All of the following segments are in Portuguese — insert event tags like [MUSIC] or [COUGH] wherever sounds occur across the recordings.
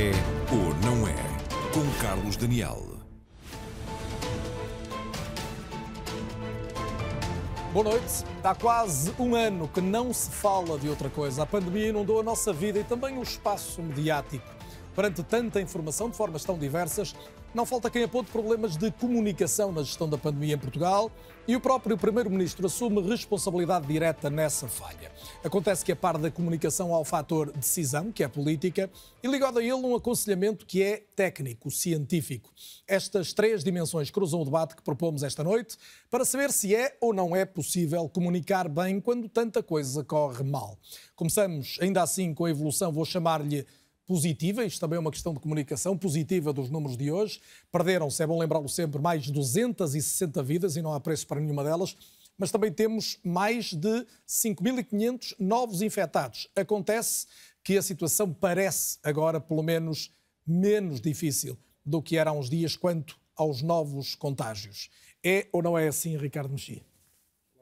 É ou não é? Com Carlos Daniel. Boa noite. Há quase um ano que não se fala de outra coisa. A pandemia inundou a nossa vida e também o espaço mediático. Perante tanta informação de formas tão diversas, não falta quem aponte problemas de comunicação na gestão da pandemia em Portugal e o próprio Primeiro-Ministro assume responsabilidade direta nessa falha. Acontece que, a par da comunicação, há o fator decisão, que é política, e ligado a ele um aconselhamento que é técnico, científico. Estas três dimensões cruzam o debate que propomos esta noite para saber se é ou não é possível comunicar bem quando tanta coisa corre mal. Começamos, ainda assim, com a evolução, vou chamar-lhe positiva, isto também é uma questão de comunicação positiva dos números de hoje. Perderam-se, é bom lembrá-lo sempre, mais de 260 vidas e não há preço para nenhuma delas, mas também temos mais de 5.500 novos infectados. Acontece que a situação parece agora, pelo menos, menos difícil do que era há uns dias quanto aos novos contágios. É ou não é assim, Ricardo Mexia?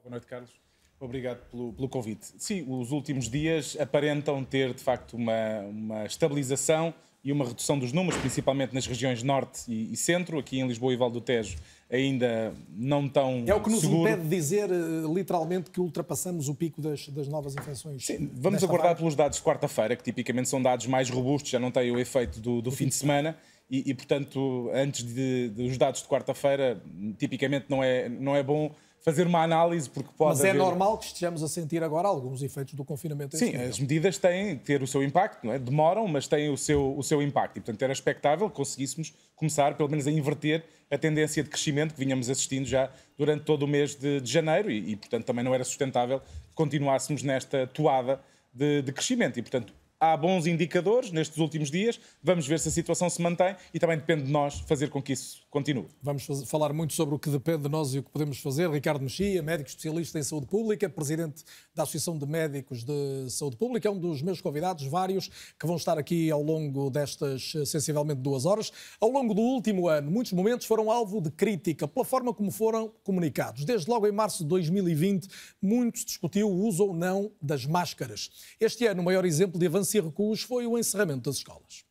Boa noite, Carlos. Obrigado pelo, pelo, convite. Sim, os últimos dias aparentam ter, de facto, uma, uma estabilização e uma redução dos números, principalmente nas regiões norte e, e, centro. Aqui em Lisboa e Val do Tejo ainda não tão É o que nos seguro. impede de dizer, eh, literalmente, que ultrapassamos o pico das, das novas infecções. Sim, vamos aguardar pelos dados de quarta-feira, que tipicamente são dados mais robustos, já não têm o efeito do, do fim de semana. E, e portanto, antes de, dos dados de quarta-feira, tipicamente não é, não é bom fazer uma análise, porque pode Mas é haver... normal que estejamos a sentir agora alguns efeitos do confinamento. Sim, as medidas têm que ter o seu impacto, não é? demoram, mas têm o seu, o seu impacto. E, portanto, era expectável que conseguíssemos começar, pelo menos, a inverter a tendência de crescimento que vinhamos assistindo já durante todo o mês de, de janeiro e, e, portanto, também não era sustentável que continuássemos nesta toada de, de crescimento. E, portanto, há bons indicadores nestes últimos dias. Vamos ver se a situação se mantém e também depende de nós fazer com que isso continue. Vamos falar muito sobre o que depende de nós e o que podemos fazer. Ricardo Mexia, médico especialista em saúde pública, presidente da Associação de Médicos de Saúde Pública, é um dos meus convidados, vários que vão estar aqui ao longo destas sensivelmente duas horas. Ao longo do último ano, muitos momentos foram alvo de crítica pela forma como foram comunicados. Desde logo em março de 2020, muito se discutiu o uso ou não das máscaras. Este ano, o maior exemplo de avanço e recuos foi o encerramento das escolas.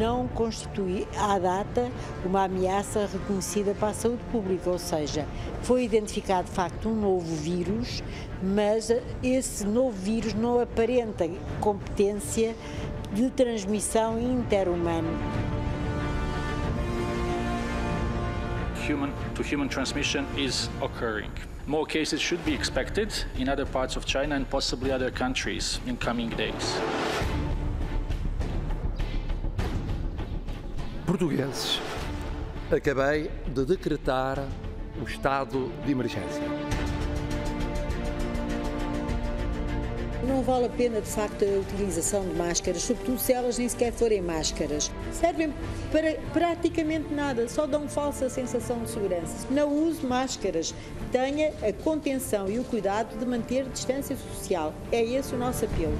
não constitui à data uma ameaça reconhecida para a saúde pública, ou seja, foi identificado de facto um novo vírus, mas esse novo vírus não aparenta competência de transmissão interhumana. Human to human transmission is occurring. More cases should be expected in other parts of China and possibly other countries in coming days. portugueses, acabei de decretar o estado de emergência. Não vale a pena, de facto, a utilização de máscaras, sobretudo se elas nem sequer forem máscaras. Servem para praticamente nada, só dão falsa sensação de segurança. Não use máscaras, tenha a contenção e o cuidado de manter distância social. É esse o nosso apelo.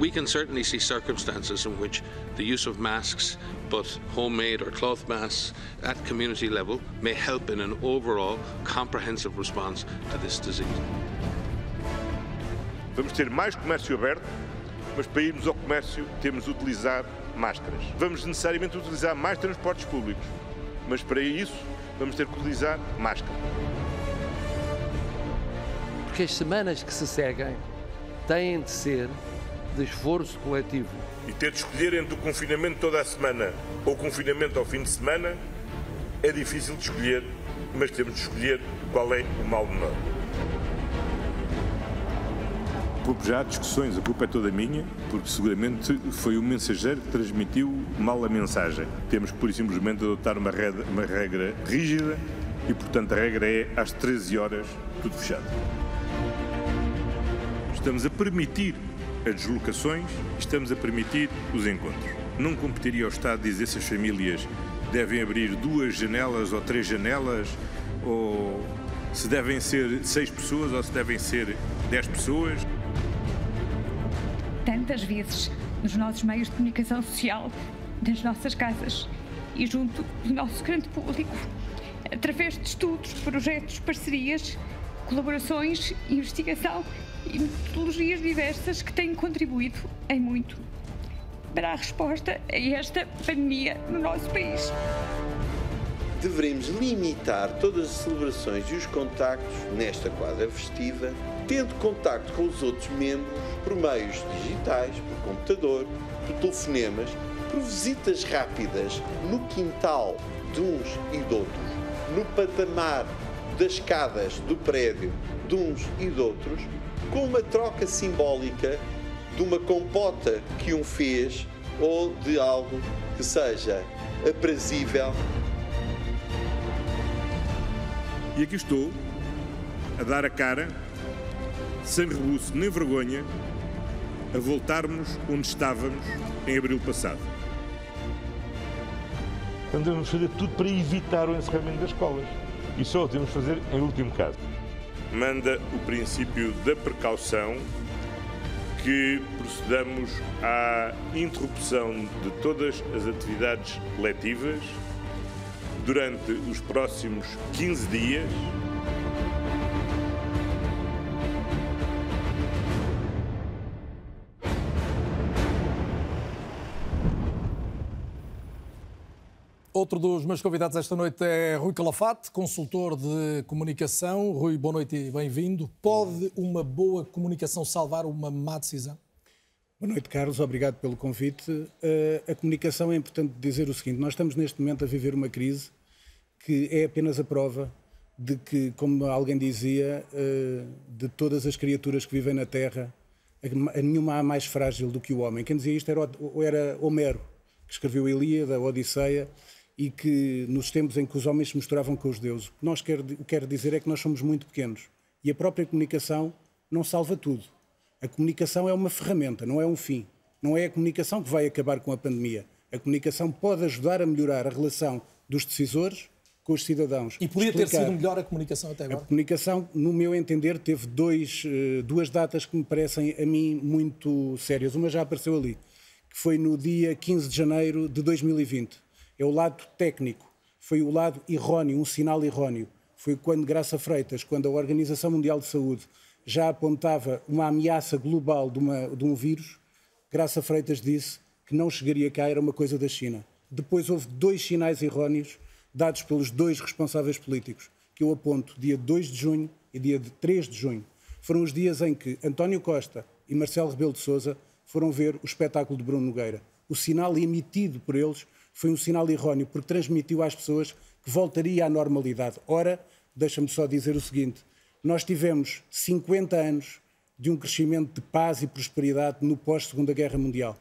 we can certainly see circumstances in which the use of masks, but homemade or cloth masks at community level, may help in an overall comprehensive response to this disease. Vamos ter mais comércio aberto, mas para irmos ao comércio temos de utilizar máscaras. Vamos necessariamente utilizar mais transportes públicos, mas para isso vamos ter que utilizar máscara. Porque as semanas que se seguem têm de ser de esforço coletivo. E ter de escolher entre o confinamento toda a semana ou o confinamento ao fim de semana é difícil de escolher, mas temos de escolher qual é o mal menor. Houve já discussões, a culpa é toda minha, porque seguramente foi o mensageiro que transmitiu mal a mensagem. Temos que, por simplesmente, adotar uma uma regra rígida e, portanto, a regra é às 13 horas, tudo fechado. Estamos a permitir as deslocações, estamos a permitir os encontros. Não competiria ao Estado dizer se as famílias devem abrir duas janelas ou três janelas, ou se devem ser seis pessoas ou se devem ser dez pessoas. Tantas vezes nos nossos meios de comunicação social, nas nossas casas e junto do nosso grande público, através de estudos, projetos, parcerias, colaborações, investigação e metodologias diversas que têm contribuído em muito para a resposta a esta pandemia no nosso país. Devemos limitar todas as celebrações e os contactos nesta quadra festiva, tendo contacto com os outros membros por meios digitais, por computador, por telefonemas, por visitas rápidas no quintal de uns e de outros, no patamar das escadas do prédio de uns e de outros, com uma troca simbólica de uma compota que um fez ou de algo que seja aprazível. E aqui estou, a dar a cara, sem rebuço nem vergonha, a voltarmos onde estávamos em abril passado. Portanto, devemos fazer tudo para evitar o encerramento das escolas. E só o devemos fazer em último caso. Manda o princípio da precaução que procedamos à interrupção de todas as atividades letivas durante os próximos 15 dias. Outro dos meus convidados esta noite é Rui Calafate, consultor de comunicação. Rui, boa noite e bem-vindo. Pode uma boa comunicação salvar uma má decisão? Boa noite, Carlos. Obrigado pelo convite. Uh, a comunicação é importante dizer o seguinte: nós estamos neste momento a viver uma crise que é apenas a prova de que, como alguém dizia, uh, de todas as criaturas que vivem na Terra, a nenhuma há mais frágil do que o homem. Quem dizia isto era, era Homero, que escreveu a Ilíada, a Odisseia, e que nos tempos em que os homens se misturavam com os deuses. O que nós quer, quer dizer é que nós somos muito pequenos e a própria comunicação não salva tudo. A comunicação é uma ferramenta, não é um fim. Não é a comunicação que vai acabar com a pandemia. A comunicação pode ajudar a melhorar a relação dos decisores com os cidadãos. E podia ter sido melhor a comunicação até agora? A comunicação, no meu entender, teve dois, eh, duas datas que me parecem a mim muito sérias. Uma já apareceu ali, que foi no dia 15 de janeiro de 2020 é o lado técnico, foi o lado erróneo, um sinal erróneo. Foi quando Graça Freitas, quando a Organização Mundial de Saúde já apontava uma ameaça global de, uma, de um vírus, Graça Freitas disse que não chegaria cá, era uma coisa da China. Depois houve dois sinais erróneos dados pelos dois responsáveis políticos, que eu aponto, dia 2 de junho e dia 3 de junho. Foram os dias em que António Costa e Marcelo Rebelo de Sousa foram ver o espetáculo de Bruno Nogueira. O sinal emitido por eles foi um sinal erróneo, porque transmitiu às pessoas que voltaria à normalidade. Ora, deixa-me só dizer o seguinte: nós tivemos 50 anos de um crescimento de paz e prosperidade no pós-Segunda Guerra Mundial.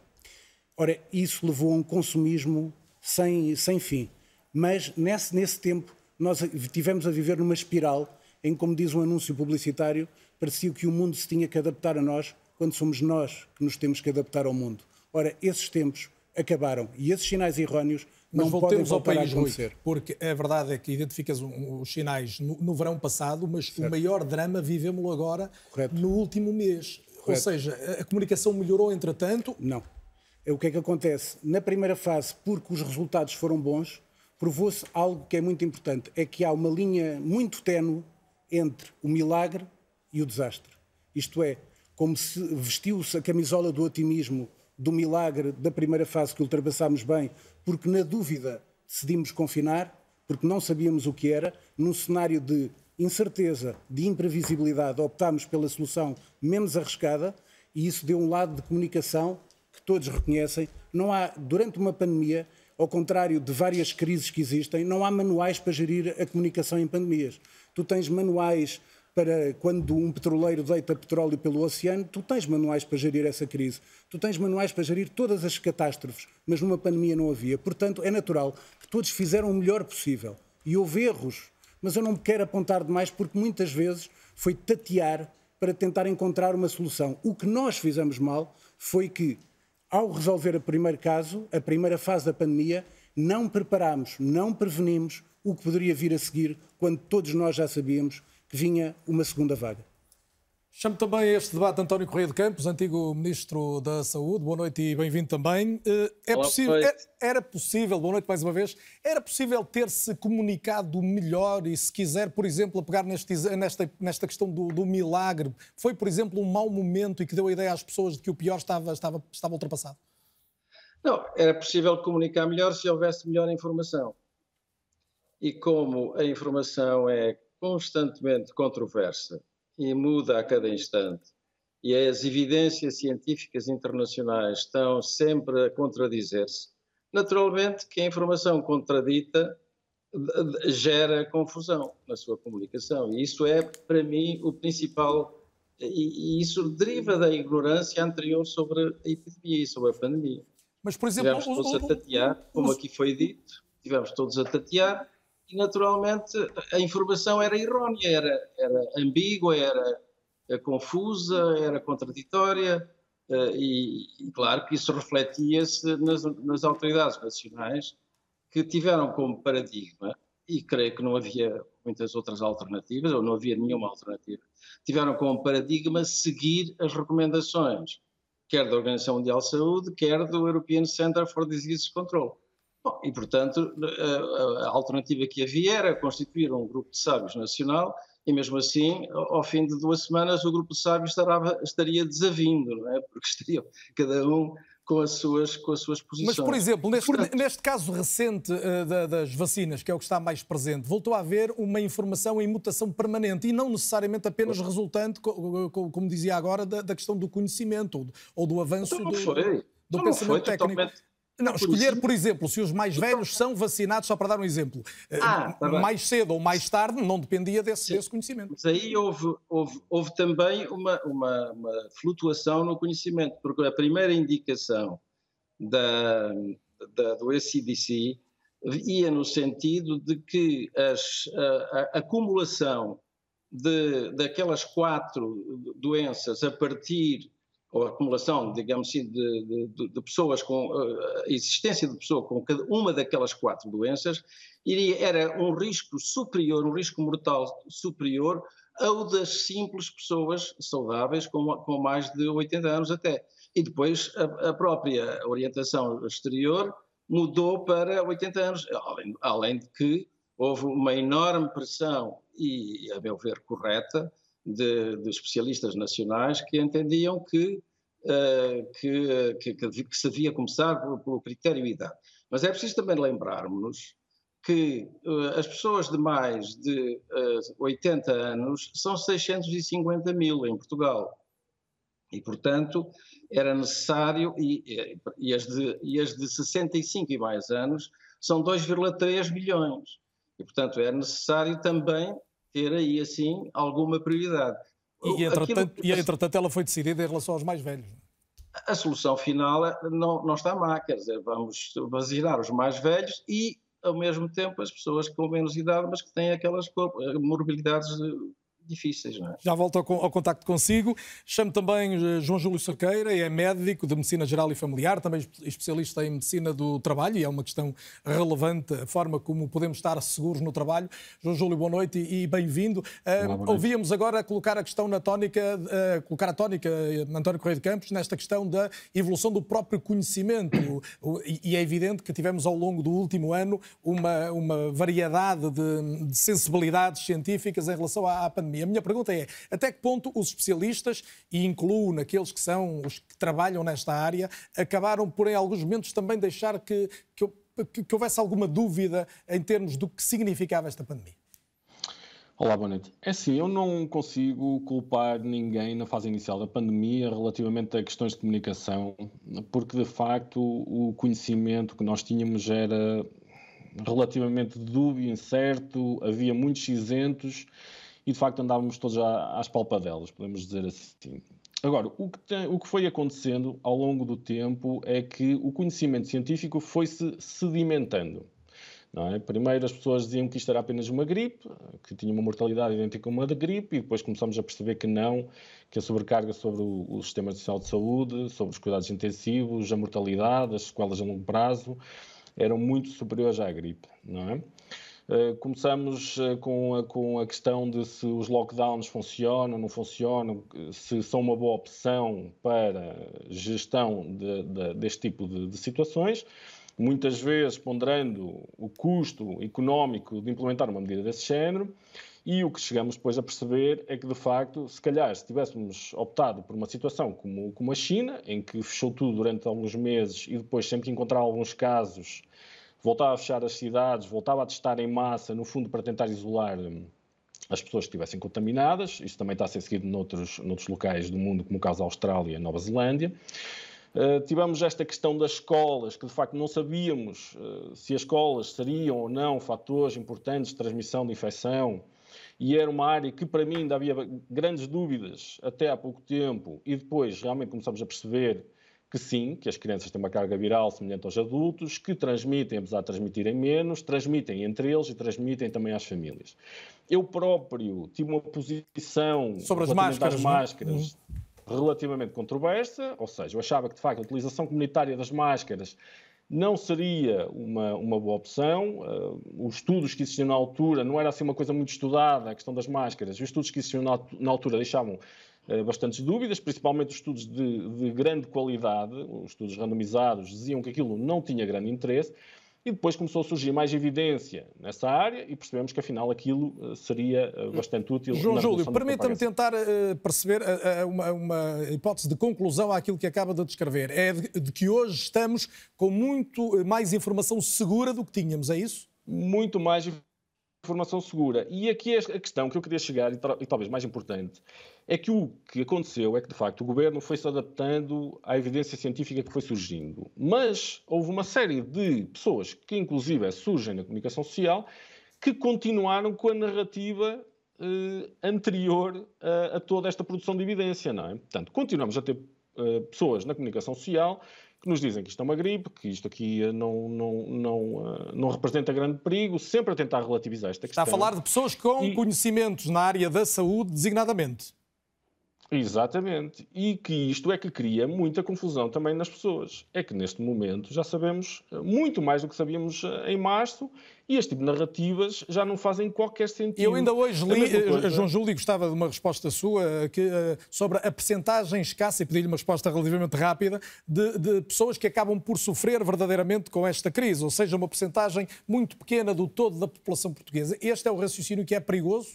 Ora, isso levou a um consumismo sem, sem fim. Mas nesse, nesse tempo nós tivemos a viver numa espiral em, como diz um anúncio publicitário, parecia que o mundo se tinha que adaptar a nós quando somos nós que nos temos que adaptar ao mundo. Ora, esses tempos acabaram. E esses sinais erróneos não mas podem voltar ao país. Rui, porque a verdade é que identificas os sinais no, no verão passado, mas certo. o maior drama vivemos-lo agora Correto. no último mês. Correto. Ou seja, a comunicação melhorou entretanto? Não. É o que é que acontece? Na primeira fase, porque os resultados foram bons, provou-se algo que é muito importante, é que há uma linha muito ténue entre o milagre e o desastre. Isto é, como se vestiu-se a camisola do otimismo do milagre da primeira fase que ultrapassámos bem, porque na dúvida decidimos confinar, porque não sabíamos o que era, num cenário de incerteza, de imprevisibilidade, optámos pela solução menos arriscada e isso deu um lado de comunicação que todos reconhecem. Não há, durante uma pandemia, ao contrário de várias crises que existem, não há manuais para gerir a comunicação em pandemias. Tu tens manuais para quando um petroleiro deita petróleo pelo oceano, tu tens manuais para gerir essa crise, tu tens manuais para gerir todas as catástrofes, mas numa pandemia não havia. Portanto, é natural que todos fizeram o melhor possível. E houve erros, mas eu não quero apontar demais porque muitas vezes foi tatear para tentar encontrar uma solução. O que nós fizemos mal foi que, ao resolver o primeiro caso, a primeira fase da pandemia, não preparámos, não prevenimos o que poderia vir a seguir, quando todos nós já sabíamos que vinha uma segunda vaga. Chamo também a este debate António Correia de Campos, antigo Ministro da Saúde. Boa noite e bem-vindo também. Eh, é Olá, possível, era, noite. era possível, boa noite mais uma vez, era possível ter-se comunicado melhor e, se quiser, por exemplo, a pegar neste, nesta, nesta questão do, do milagre, foi, por exemplo, um mau momento e que deu a ideia às pessoas de que o pior estava, estava, estava ultrapassado? Não, era possível comunicar melhor se houvesse melhor informação. E como a informação é constantemente controversa e muda a cada instante, e as evidências científicas internacionais estão sempre a contradizer-se, naturalmente que a informação contradita gera confusão na sua comunicação. E isso é, para mim, o principal. E, isso deriva da ignorância anterior sobre a epidemia e sobre a pandemia. Mas, por exemplo, Estivemos todos a tatear, como aqui foi dito, estivemos todos a tatear e, naturalmente, a informação era errónea, era, era ambígua, era, era confusa, era contraditória e, e, claro, que isso refletia-se nas, nas autoridades nacionais que tiveram como paradigma, e creio que não havia muitas outras alternativas, ou não havia nenhuma alternativa, tiveram como paradigma seguir as recomendações quer da Organização Mundial de Saúde, quer do European Center for Disease Control. Bom, e, portanto, a, a, alternativa que havia era constituir um grupo de sábios nacional e, mesmo assim, ao fim de duas semanas, o grupo de sábios estará, estaria desavindo, não é? Porque [LAUGHS] estariam cada um com as suas, com as suas posições. Mas, por exemplo, neste, Portanto, neste caso recente uh, da, das vacinas, que é o que está mais presente, voltou a haver uma informação em mutação permanente e não necessariamente apenas resultante, como, como dizia agora, da, da, questão do conhecimento ou do, ou do avanço então do, foi. do então pensamento foi técnico. Totalmente... Não, escolher, por exemplo, se os mais velhos são vacinados, só para dar um exemplo, ah, tá mais cedo ou mais tarde, não dependia desse, desse conhecimento. Mas aí houve, houve, houve também uma, uma, uma flutuação no conhecimento, porque a primeira indicação da, da, do ACDC ia no sentido de que as, a, a acumulação de, daquelas quatro doenças a partir, ou acumulação, digamos assim, de, de, de pessoas com, a existência de pessoa com cada uma daquelas quatro doenças, iria, era um risco superior, um risco mortal superior ao das simples pessoas saudáveis com, com mais de 80 anos até. E depois a, a, própria orientação exterior mudou para 80 anos, além, além, de que houve uma enorme pressão, e a meu ver correta, de, de especialistas nacionais que entendiam que, uh, que, que, que, se devia começar pelo, pelo critério idade. Mas é preciso também lembrarmos que uh, as pessoas de mais de uh, 80 anos são 650 mil em Portugal. E, portanto, era necessário, e, e, as de, e as de 65 e mais anos são 2,3 milhões. E, portanto, é necessário também ter aí, assim, alguma prioridade. E, entretanto, que... e, entretanto, ela foi decidida em relação aos mais velhos. A solução final não, não está má, quer dizer, vamos vacinar os mais velhos e, ao mesmo tempo, as pessoas com menos idade, mas que têm aquelas morbilidades difíceis. Não é? Já volto ao, ao contacto consigo. Chamo também João Júlio Cerqueira, é médico de Medicina Geral e Familiar, também especialista em Medicina do Trabalho, e é uma questão relevante a forma como podemos estar seguros no trabalho. João Júlio, boa noite e, e bem-vindo. Uh, ouvíamos agora colocar a questão na tónica, uh, colocar a tónica, António Correia de Campos, nesta questão da evolução do próprio conhecimento. e, e, é evidente que tivemos ao longo do último ano uma, uma variedade de, de sensibilidades científicas em relação à, à pandemia. A minha pergunta é: até que ponto os especialistas, e incluo naqueles que são os que trabalham nesta área, acabaram por, em alguns momentos, também deixar que, que, que houvesse alguma dúvida em termos do que significava esta pandemia? Olá, boa noite. É assim, eu não consigo culpar ninguém na fase inicial da pandemia relativamente a questões de comunicação, porque de facto o conhecimento que nós tínhamos era relativamente dúbio, incerto, havia muitos cinzentos e de facto andávamos todos às palpadelas, podemos dizer assim. Agora, o que, tem, o que foi acontecendo ao longo do tempo é que o conhecimento científico foi-se sedimentando. É? Primeiro as pessoas diziam que isto era apenas uma gripe, que tinha uma mortalidade idêntica a uma da gripe, e depois começamos a perceber que não, que a sobrecarga sobre o, o Sistema de Saúde, sobre os cuidados intensivos, a mortalidade, as sequelas a longo prazo, eram muito superiores à gripe. Não é? Uh, começamos uh, com, a, com a questão de se os lockdowns funcionam, não funcionam, se são uma boa opção para gestão de, de, deste tipo de, de situações muitas vezes ponderando o custo económico de implementar uma medida desse género. E o que chegamos depois a perceber é que, de facto, se calhar, se tivéssemos optado por uma situação como, como a China, em que fechou tudo durante alguns meses e depois, sempre que encontrar alguns casos, voltava a fechar as cidades, voltava a testar em massa, no fundo, para tentar isolar hum, as pessoas que estivessem contaminadas. Isso também está a ser seguido noutros, noutros locais do mundo, como o caso da Austrália e Nova Zelândia. Uh, tivemos esta questão das escolas, que de facto não sabíamos uh, se as escolas seriam ou não fatores importantes de transmissão de infecção e era uma área que para mim ainda havia grandes dúvidas até há pouco tempo e depois realmente começamos a perceber que sim, que as crianças têm uma carga viral semelhante aos adultos, que transmitem, apesar de transmitirem menos, transmitem entre eles e transmitem também às famílias. Eu próprio tive uma posição sobre as máscaras, às máscaras uhum. relativamente controversa, ou seja, eu achava que de facto a utilização comunitária das máscaras não seria uma, uma boa opção. Uh, os estudos que existiam na altura não era assim uma coisa muito estudada, a questão das máscaras. Os estudos que existiam na, na altura deixavam bastantes dúvidas, principalmente os estudos de, de grande qualidade, os estudos randomizados diziam que aquilo não tinha grande interesse. E depois começou a surgir mais evidência nessa área e percebemos que afinal aquilo eh, seria eh, bastante útil. João Júlio, permita-me tentar uh, perceber uh, uma, uma, hipótese de conclusão àquilo que acaba de descrever. É de, de, que hoje estamos com muito mais informação segura do que tínhamos, é isso? Muito mais informação segura. E aqui é a questão que eu queria chegar, e, e talvez mais importante, é que o que aconteceu é que, de facto, o governo foi se adaptando à evidência científica que foi surgindo. Mas houve uma série de pessoas que, inclusive, surgem na comunicação social que continuaram com a narrativa eh, anterior a, a, toda esta produção de evidência, não é? Portanto, continuamos a ter eh, pessoas na comunicação social que nos dizem que isto é uma gripe, que isto aqui não, não, não, eh, não representa grande perigo, sempre a tentar relativizar esta questão. Está a falar de pessoas com e... conhecimentos na área da saúde, designadamente. Exatamente. E que isto é que cria muita confusão também nas pessoas. É que neste momento já sabemos eh, muito mais do que sabíamos eh, em março e este tipo de narrativas já não fazem qualquer sentido. Eu ainda hoje li, eh, João Júlio, gostava de uma resposta sua que, sobre a percentagem escassa, e pedi-lhe uma resposta relativamente rápida, de, de, pessoas que acabam por sofrer verdadeiramente com esta crise, ou seja, uma percentagem muito pequena do todo da população portuguesa. Este é o raciocínio que é perigoso?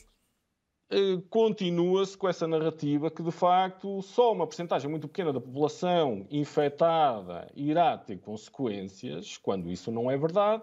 Eh, continua-se com essa narrativa que, de facto, só uma porcentagem muito pequena da população infectada irá ter consequências, quando isso não é verdade.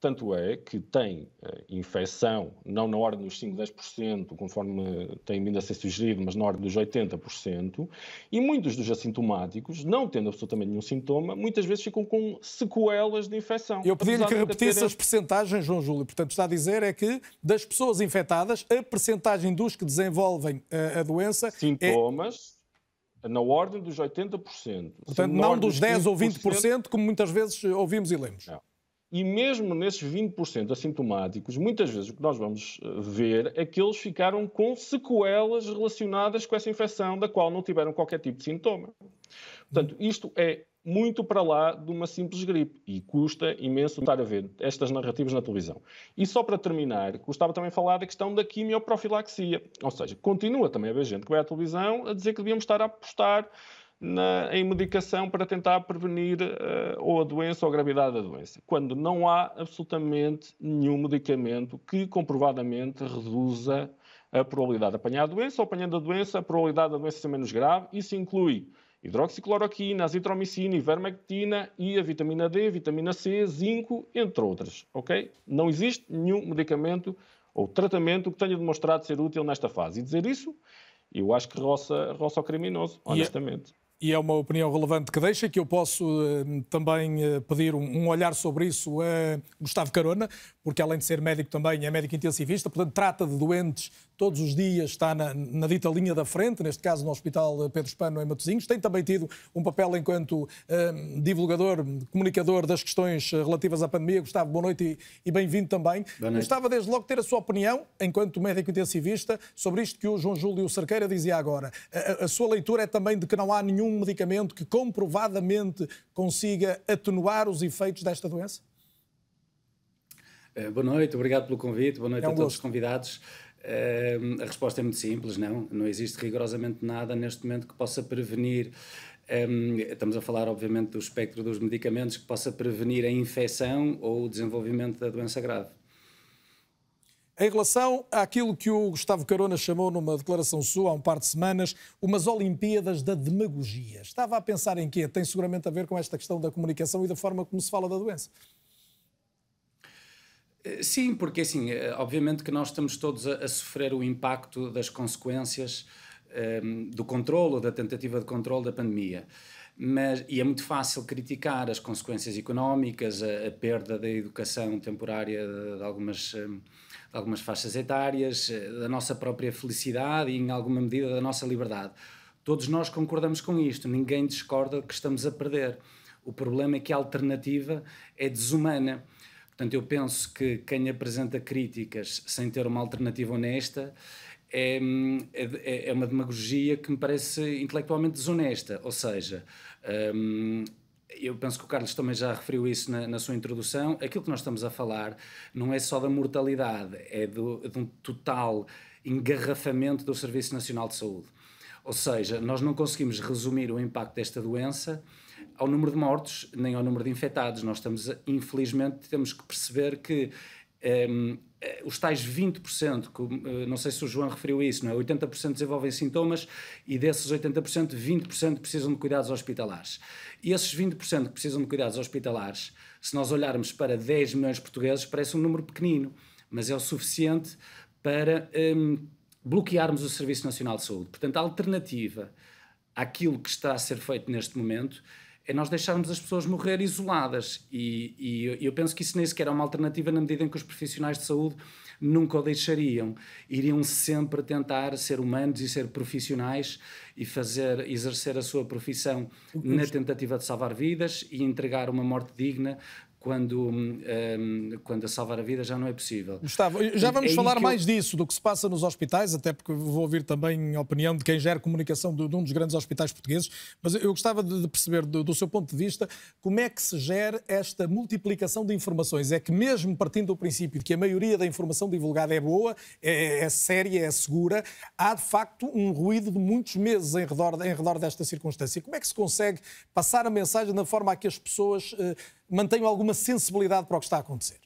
Tanto é que tem uh, infecção, não na ordem dos 5, 10%, conforme tem vindo a ser sugerido, mas na ordem dos 80%, e muitos dos assintomáticos, não tendo absolutamente nenhum sintoma, muitas vezes ficam com sequelas de infecção. Eu pedi-lhe que repetisse as percentagens, João Júlio. Portanto, está a dizer é que das pessoas infectadas, a percentagem dos que desenvolvem uh, a doença. É Sintomas. É... Na ordem dos 80%. Portanto, não dos 10 ou 20%, como muitas vezes ouvimos e lemos. Não. E mesmo nesses 20% assintomáticos, muitas vezes o que nós vamos eh, ver é que eles ficaram com sequelas relacionadas com essa infecção, da qual não tiveram qualquer tipo de sintoma. Portanto, isto é muito para lá de uma simples gripe e custa imenso estar a ver estas narrativas na televisão. E só para terminar, gostava também de falar da questão da quimioprofilaxia. Ou seja, continua também a haver gente que vai à televisão a dizer que devíamos estar a apostar na, em medicação para tentar prevenir uh, ou a doença ou a gravidade da doença, quando não há absolutamente nenhum medicamento que comprovadamente reduza a probabilidade de apanhar a doença ou apanhando a doença, a probabilidade da doença ser menos grave. Isso inclui hidroxicloroquina, azitromicina, ivermectina e a vitamina D, vitamina C, zinco, entre outras, ok? Não existe nenhum medicamento ou tratamento que tenha demonstrado ser útil nesta fase. E dizer isso, eu acho que roça, roça o criminoso, honestamente e é uma opinião relevante que deixa, que eu posso uh, também uh, pedir um, um, olhar sobre isso a Gustavo Carona, porque além de ser médico também é médico intensivista, portanto trata de doentes todos os dias, está na, na dita linha da frente, neste caso no Hospital Pedro Espano em Matosinhos, tem também tido um papel enquanto uh, divulgador, comunicador das questões relativas à pandemia. Gustavo, boa noite e, e bem-vindo também. Gostava desde logo ter a sua opinião, enquanto médico intensivista, sobre isto que o João Júlio Cerqueira dizia agora. A, a sua leitura é também de que não há nenhum um medicamento que comprovadamente consiga atenuar os efeitos desta doença? Uh, boa noite, obrigado pelo convite, boa noite é um a todos os convidados. A resposta é muito simples, não. Não existe rigorosamente nada neste momento que possa prevenir. Estamos a falar, obviamente, do espectro dos medicamentos que possa prevenir a infecção ou o desenvolvimento da doença grave. Em relação àquilo que o Gustavo Carona chamou numa declaração sua há um par de semanas, umas Olimpíadas da demagogia. Estava a pensar em quê? Tem seguramente a ver com esta questão da comunicação e da forma como se fala da doença. Eh, sim, porque assim, eh, obviamente que nós estamos todos a, a sofrer o impacto das consequências um, ehm, do controle, da tentativa de controle da pandemia. Mas, e é muito fácil criticar as consequências económicas, a, a perda da educação temporária de, de algumas. Um, ehm, de algumas faixas etárias, eh, da nossa própria felicidade e, em alguma medida, da nossa liberdade. Todos nós concordamos com isto, ninguém discorda que estamos a perder. O problema é que a alternativa é desumana. Portanto, eu penso que quem apresenta críticas sem ter uma alternativa honesta é, é, é uma demagogia que me parece intelectualmente desonesta. Ou seja, hum, eu penso que o Carlos também já referiu isso na, na, sua introdução. Aquilo que nós estamos a falar não é só da mortalidade, é do, de um total engarrafamento do Serviço Nacional de Saúde. Ou seja, nós não conseguimos resumir o impacto desta doença ao número de mortos, nem ao número de infectados. Nós estamos, infelizmente, temos que perceber que um, eh, os tais 20%, que, eh, não sei se o João referiu isso, não é? 80% desenvolvem sintomas e desses 80%, 20% precisam de cuidados hospitalares. E esses 20% que precisam de cuidados hospitalares, se nós olharmos para 10 milhões de portugueses, parece um número pequenino, mas é o suficiente para um, bloquearmos o Serviço Nacional de Saúde. Portanto, a alternativa àquilo que está a ser feito neste momento é nós deixarmos as pessoas morrer isoladas. E, e, eu penso que isso nem sequer é uma alternativa na medida em que os profissionais de saúde nunca o deixariam. Iriam sempre tentar ser humanos e ser profissionais e fazer, exercer a sua profissão na tentativa de salvar vidas e entregar uma morte digna quando, um, quando a salvar a vida já não é possível. Gustavo, já vamos é falar mais eu... disso, do que se passa nos hospitais, até porque vou ouvir também a opinião de quem gera comunicação de, de um dos grandes hospitais portugueses, mas eu gostava de, perceber, do, do, seu ponto de vista, como é que se gera esta multiplicação de informações. É que mesmo partindo do princípio de que a maioria da informação divulgada é boa, é, é séria, é segura, há de facto um ruído de muitos meses em redor, em redor desta circunstância. Como é que se consegue passar a mensagem da forma a que as pessoas... Eh, mantenham alguma sensibilidade para o que está a acontecer?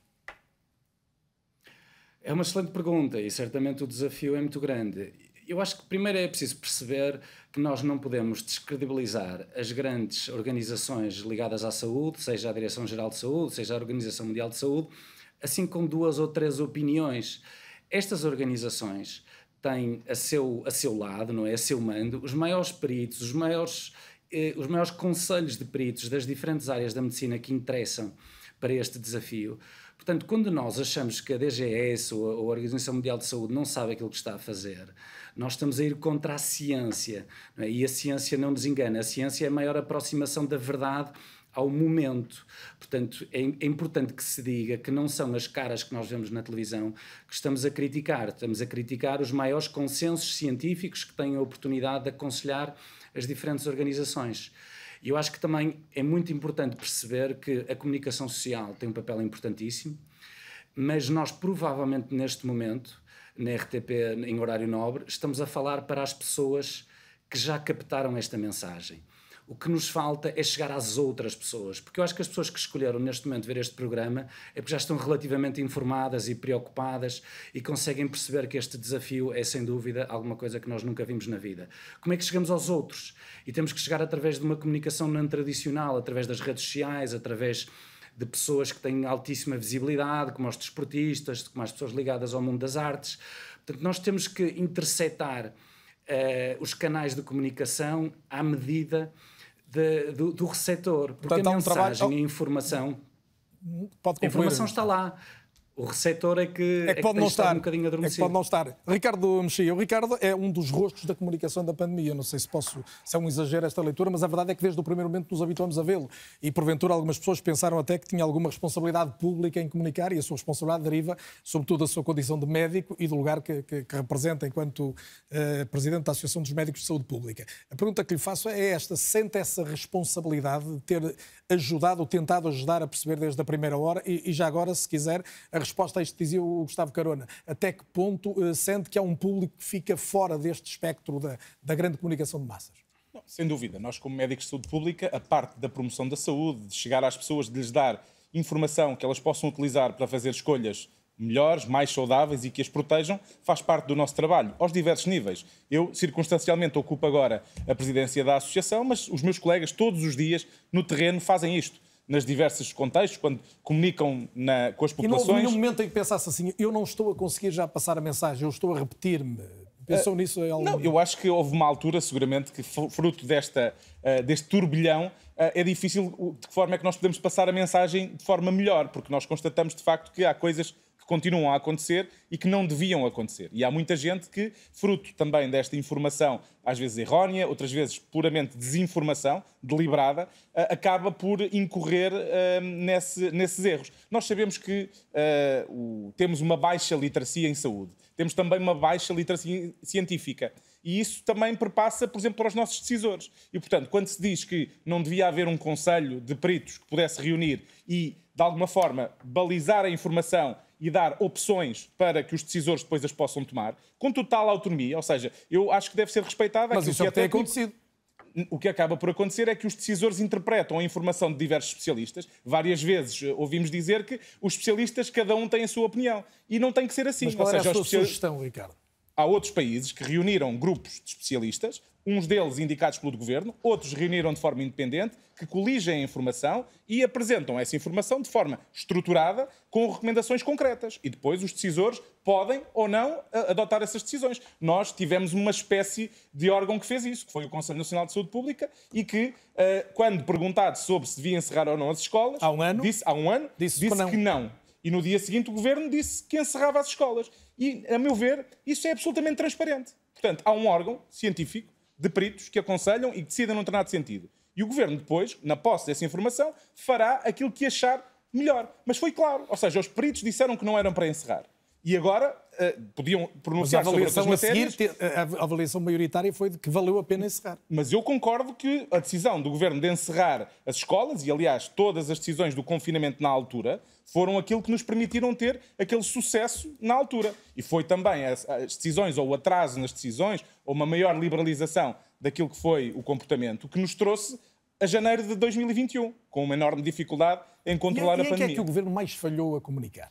É uma excelente pergunta e certamente o desafio é muito grande. Eu acho que primeiro é preciso perceber que nós não podemos descredibilizar as grandes organizações ligadas à saúde, seja a Direção-Geral de Saúde, seja a Organização Mundial de Saúde, assim com duas ou três opiniões. Estas organizações têm a seu, a seu lado, não é? a seu mando, os maiores peritos, os maiores eh, os maiores conselhos de peritos das diferentes áreas da medicina que interessam para este desafio. Portanto, quando nós achamos que a DGS ou a Organização Mundial de Saúde não sabe aquilo que está a fazer, nós estamos a ir contra a ciência. É? E a ciência não nos engana. A ciência é a maior aproximação da verdade ao momento. Portanto, é, é, importante que se diga que não são as caras que nós vemos na televisão que estamos a criticar. Estamos a criticar os maiores consensos científicos que têm a oportunidade de aconselhar as diferentes organizações. E eu acho que também é muito importante perceber que a comunicação social tem um papel importantíssimo, mas nós provavelmente neste momento, na RTP em horário nobre, estamos a falar para as pessoas que já captaram esta mensagem. O que nos falta é chegar às outras pessoas, porque eu acho que as pessoas que escolheram neste momento ver este programa é porque já estão relativamente informadas e preocupadas e conseguem perceber que este desafio é sem dúvida alguma coisa que nós nunca vimos na vida. Como é que chegamos aos outros? E temos que chegar através de uma comunicação não tradicional, através das redes sociais, através de pessoas que têm altíssima visibilidade, como os desportistas, como as pessoas ligadas ao mundo das artes. Portanto, nós temos que interceptar uh, os canais de comunicação à medida de, do, do receptor. Porque Portanto, a mensagem, um trabalho... a informação, Pode a informação está lá. O receptor é que, é que pode é que não estar um bocadinho adormecido. É que pode não estar. Ricardo Mexia, o Ricardo é um dos rostos da comunicação da pandemia. Não sei se posso, se é um exagero esta leitura, mas a verdade é que desde o primeiro momento nos habituamos a vê-lo. E porventura algumas pessoas pensaram até que tinha alguma responsabilidade pública em comunicar e a sua responsabilidade deriva, sobretudo, da sua condição de médico e do lugar que, que, que representa enquanto uh, Presidente da Associação dos Médicos de Saúde Pública. A pergunta que lhe faço é esta: sente essa responsabilidade de ter ajudado ou tentado ajudar a perceber desde a primeira hora e, e já agora, se quiser, a resposta a isto dizia o Gustavo Carona. Até que ponto uh, sente que há um público que fica fora deste espectro da, da grande comunicação de massas? Não, sem dúvida. Nós, como médicos de saúde pública, a parte da promoção da saúde, de chegar às pessoas, de lhes dar informação que elas possam utilizar para fazer escolhas melhores, mais saudáveis e que as protejam, faz parte do nosso trabalho, aos diversos níveis. Eu, circunstancialmente, ocupo agora a presidência da associação, mas os meus colegas, todos os dias, no terreno, fazem isto. Nas diversos contextos, quando comunicam na, com as populações. E não houve momento em que pensasse assim: eu não estou a conseguir já passar a mensagem, eu estou a repetir-me. Pensou uh, nisso? Em algum... Não, eu acho que houve uma altura, seguramente, que fruto desta, uh, deste turbilhão, uh, é difícil de que forma é que nós podemos passar a mensagem de forma melhor, porque nós constatamos de facto que há coisas continuam a acontecer e que não deviam acontecer. E há muita gente que, fruto também desta informação, às vezes errónea, outras vezes puramente desinformação, deliberada, acaba por incorrer uh, nesse, nesses erros. Nós sabemos que uh, o, temos uma baixa literacia em saúde, temos também uma baixa literacia científica. E isso também perpassa, por exemplo, para os nossos decisores. E, portanto, quando se diz que não devia haver um conselho de peritos que pudesse reunir e, de alguma forma, balizar a informação e dar opções para que os decisores depois as possam tomar, com total autonomia, ou seja, eu acho que deve ser respeitada Mas isso que é tem acontecido. O que acaba por acontecer é que os decisores interpretam a informação de diversos especialistas. Várias vezes eh, ouvimos dizer que os especialistas, cada um tem a sua opinião. E não tem que ser assim. Mas qual ou seja, a sua sugestão, Ricardo? Há outros países que reuniram grupos de especialistas uns deles indicados pelo governo, outros reuniram de forma independente, que coligem a informação e apresentam essa informação de forma estruturada, com recomendações concretas. E depois os decisores podem ou não adotar essas decisões. Nós tivemos uma espécie de órgão que fez isso, que foi o Conselho Nacional de Saúde Pública, e que, eh, quando perguntado sobre se devia encerrar ou não as escolas, há um ano, disse, há um ano, disse, disse não. que não. E no dia seguinte o governo disse que encerrava as escolas. E, a meu ver, isso é absolutamente transparente. Portanto, há um órgão científico de peritos que aconselham e que decidem num determinado sentido. E o governo depois, na posse dessa informação, fará aquilo que achar melhor. Mas foi claro, ou seja, os peritos disseram que não eram para encerrar. E agora podiam pronunciar sobre essas matérias. Seguir, a avaliação maioritária foi de que valeu a pena encerrar. Mas eu concordo que a decisão do governo de encerrar as escolas, e aliás todas as decisões do confinamento na altura, foram aquilo que nos permitiram ter aquele sucesso na altura. E foi também as, as decisões, ou o atraso nas decisões, ou uma maior liberalização daquilo que foi o comportamento, que nos trouxe a janeiro de 2021, com uma enorme dificuldade em controlar e, a pandemia. E é que o governo mais falhou a comunicar?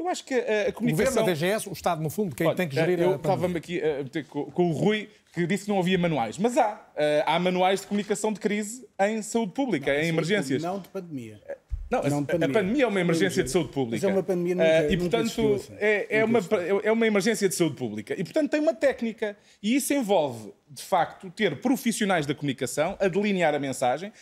Eu acho que a, a comunicação... O governo, a DGS, o Estado, no fundo, quem Olha, tem que gerir eu a estava-me aqui a meter com, com o Rui, que disse que não havia manuais. Mas há. há manuais de comunicação de crise em saúde pública, não, em emergências. Não de pandemia. Não, não pandemia. a pandemia é uma emergência de saúde pública. Mas é uma pandemia nunca, uh, E, portanto, assim. é, é, uma, é uma emergência de saúde pública. E, portanto, tem uma técnica. E isso envolve, de facto, ter profissionais da comunicação a delinear a mensagem,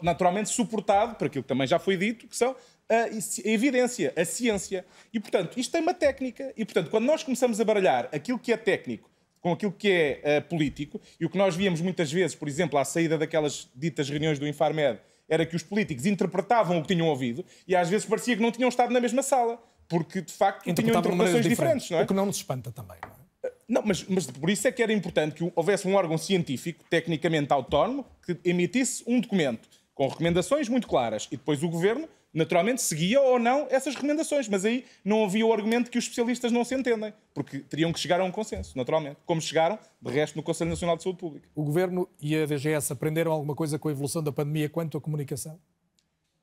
naturalmente suportado por aquilo que também já foi dito, que são a evidência, a ciência. E, portanto, isto tem uma técnica. E, portanto, quando nós começamos a baralhar aquilo que é técnico com aquilo que é uh, político, e o que nós víamos muitas vezes, por exemplo, à saída daquelas ditas reuniões do Infarmed, era que os políticos interpretavam o que tinham ouvido e às vezes parecia que não tinham estado na mesma sala, porque de facto tinham interpretações diferentes, não é? O que não nos espanta também, não é? Não, mas, mas por isso é que era importante que houvesse um órgão científico, tecnicamente autónomo, que emitisse um documento com recomendações muito claras e depois o governo naturalmente seguia ou não essas recomendações, mas aí não havia o argumento que os especialistas não se entendem, porque teriam que chegar a um consenso, naturalmente, como chegaram, de resto, no Conselho Nacional de Saúde Pública. O Governo e a DGS aprenderam alguma coisa com a evolução da pandemia quanto à comunicação?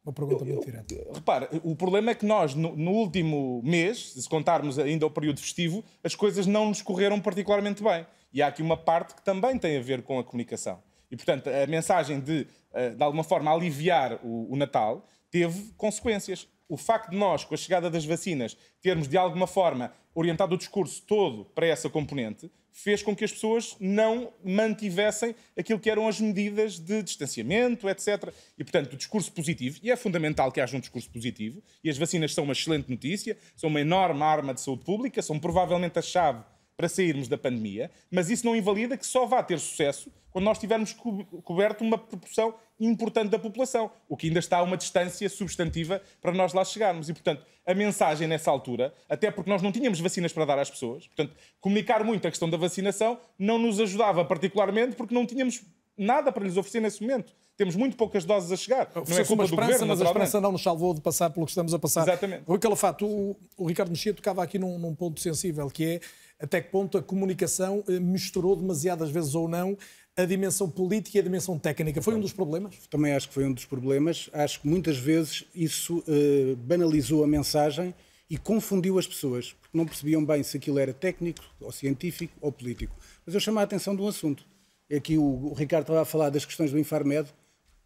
Uma pergunta muito direta. Repara, o problema é que nós, no, no, último mês, se contarmos ainda o período festivo, as coisas não nos correram particularmente bem. E há aqui uma parte que também tem a ver com a comunicação. E, portanto, a mensagem de, eh, de alguma forma, aliviar o, o Natal teve consequências. O facto de nós, com a chegada das vacinas, termos de alguma forma orientado o discurso todo para essa componente, fez com que as pessoas não mantivessem aquilo que eram as medidas de distanciamento, etc. E, portanto, o discurso positivo, e é fundamental que haja um discurso positivo, e as vacinas são uma excelente notícia, são uma enorme arma de saúde pública, são provavelmente a chave para sairmos da pandemia, mas isso não invalida que só vá ter sucesso quando nós tivermos co coberto uma proporção importante da população, o que ainda está a uma distância substantiva para nós lá chegarmos. E, portanto, a mensagem nessa altura, até porque nós não tínhamos vacinas para dar às pessoas, portanto, comunicar muito a questão da vacinação não nos ajudava particularmente porque não tínhamos nada para lhes oferecer nesse momento. temos muito poucas doses a chegar. Não é culpa do governo, mas a esperança não nos salvou de passar pelo que estamos a passar. Exatamente. Rui Calafato, o, o Ricardo Mexia tocava aqui num, num ponto sensível, que é até que ponto a comunicação eh, misturou demasiadas vezes ou não a dimensão política e a dimensão técnica. Foi um dos problemas? Também acho que foi um dos problemas. Acho que muitas vezes isso eh, banalizou a mensagem e confundiu as pessoas, porque não percebiam bem se aquilo era técnico, ou científico, ou político. Mas eu chamo a atenção de um assunto. Aqui o, o Ricardo estava a falar das questões do Infarmed,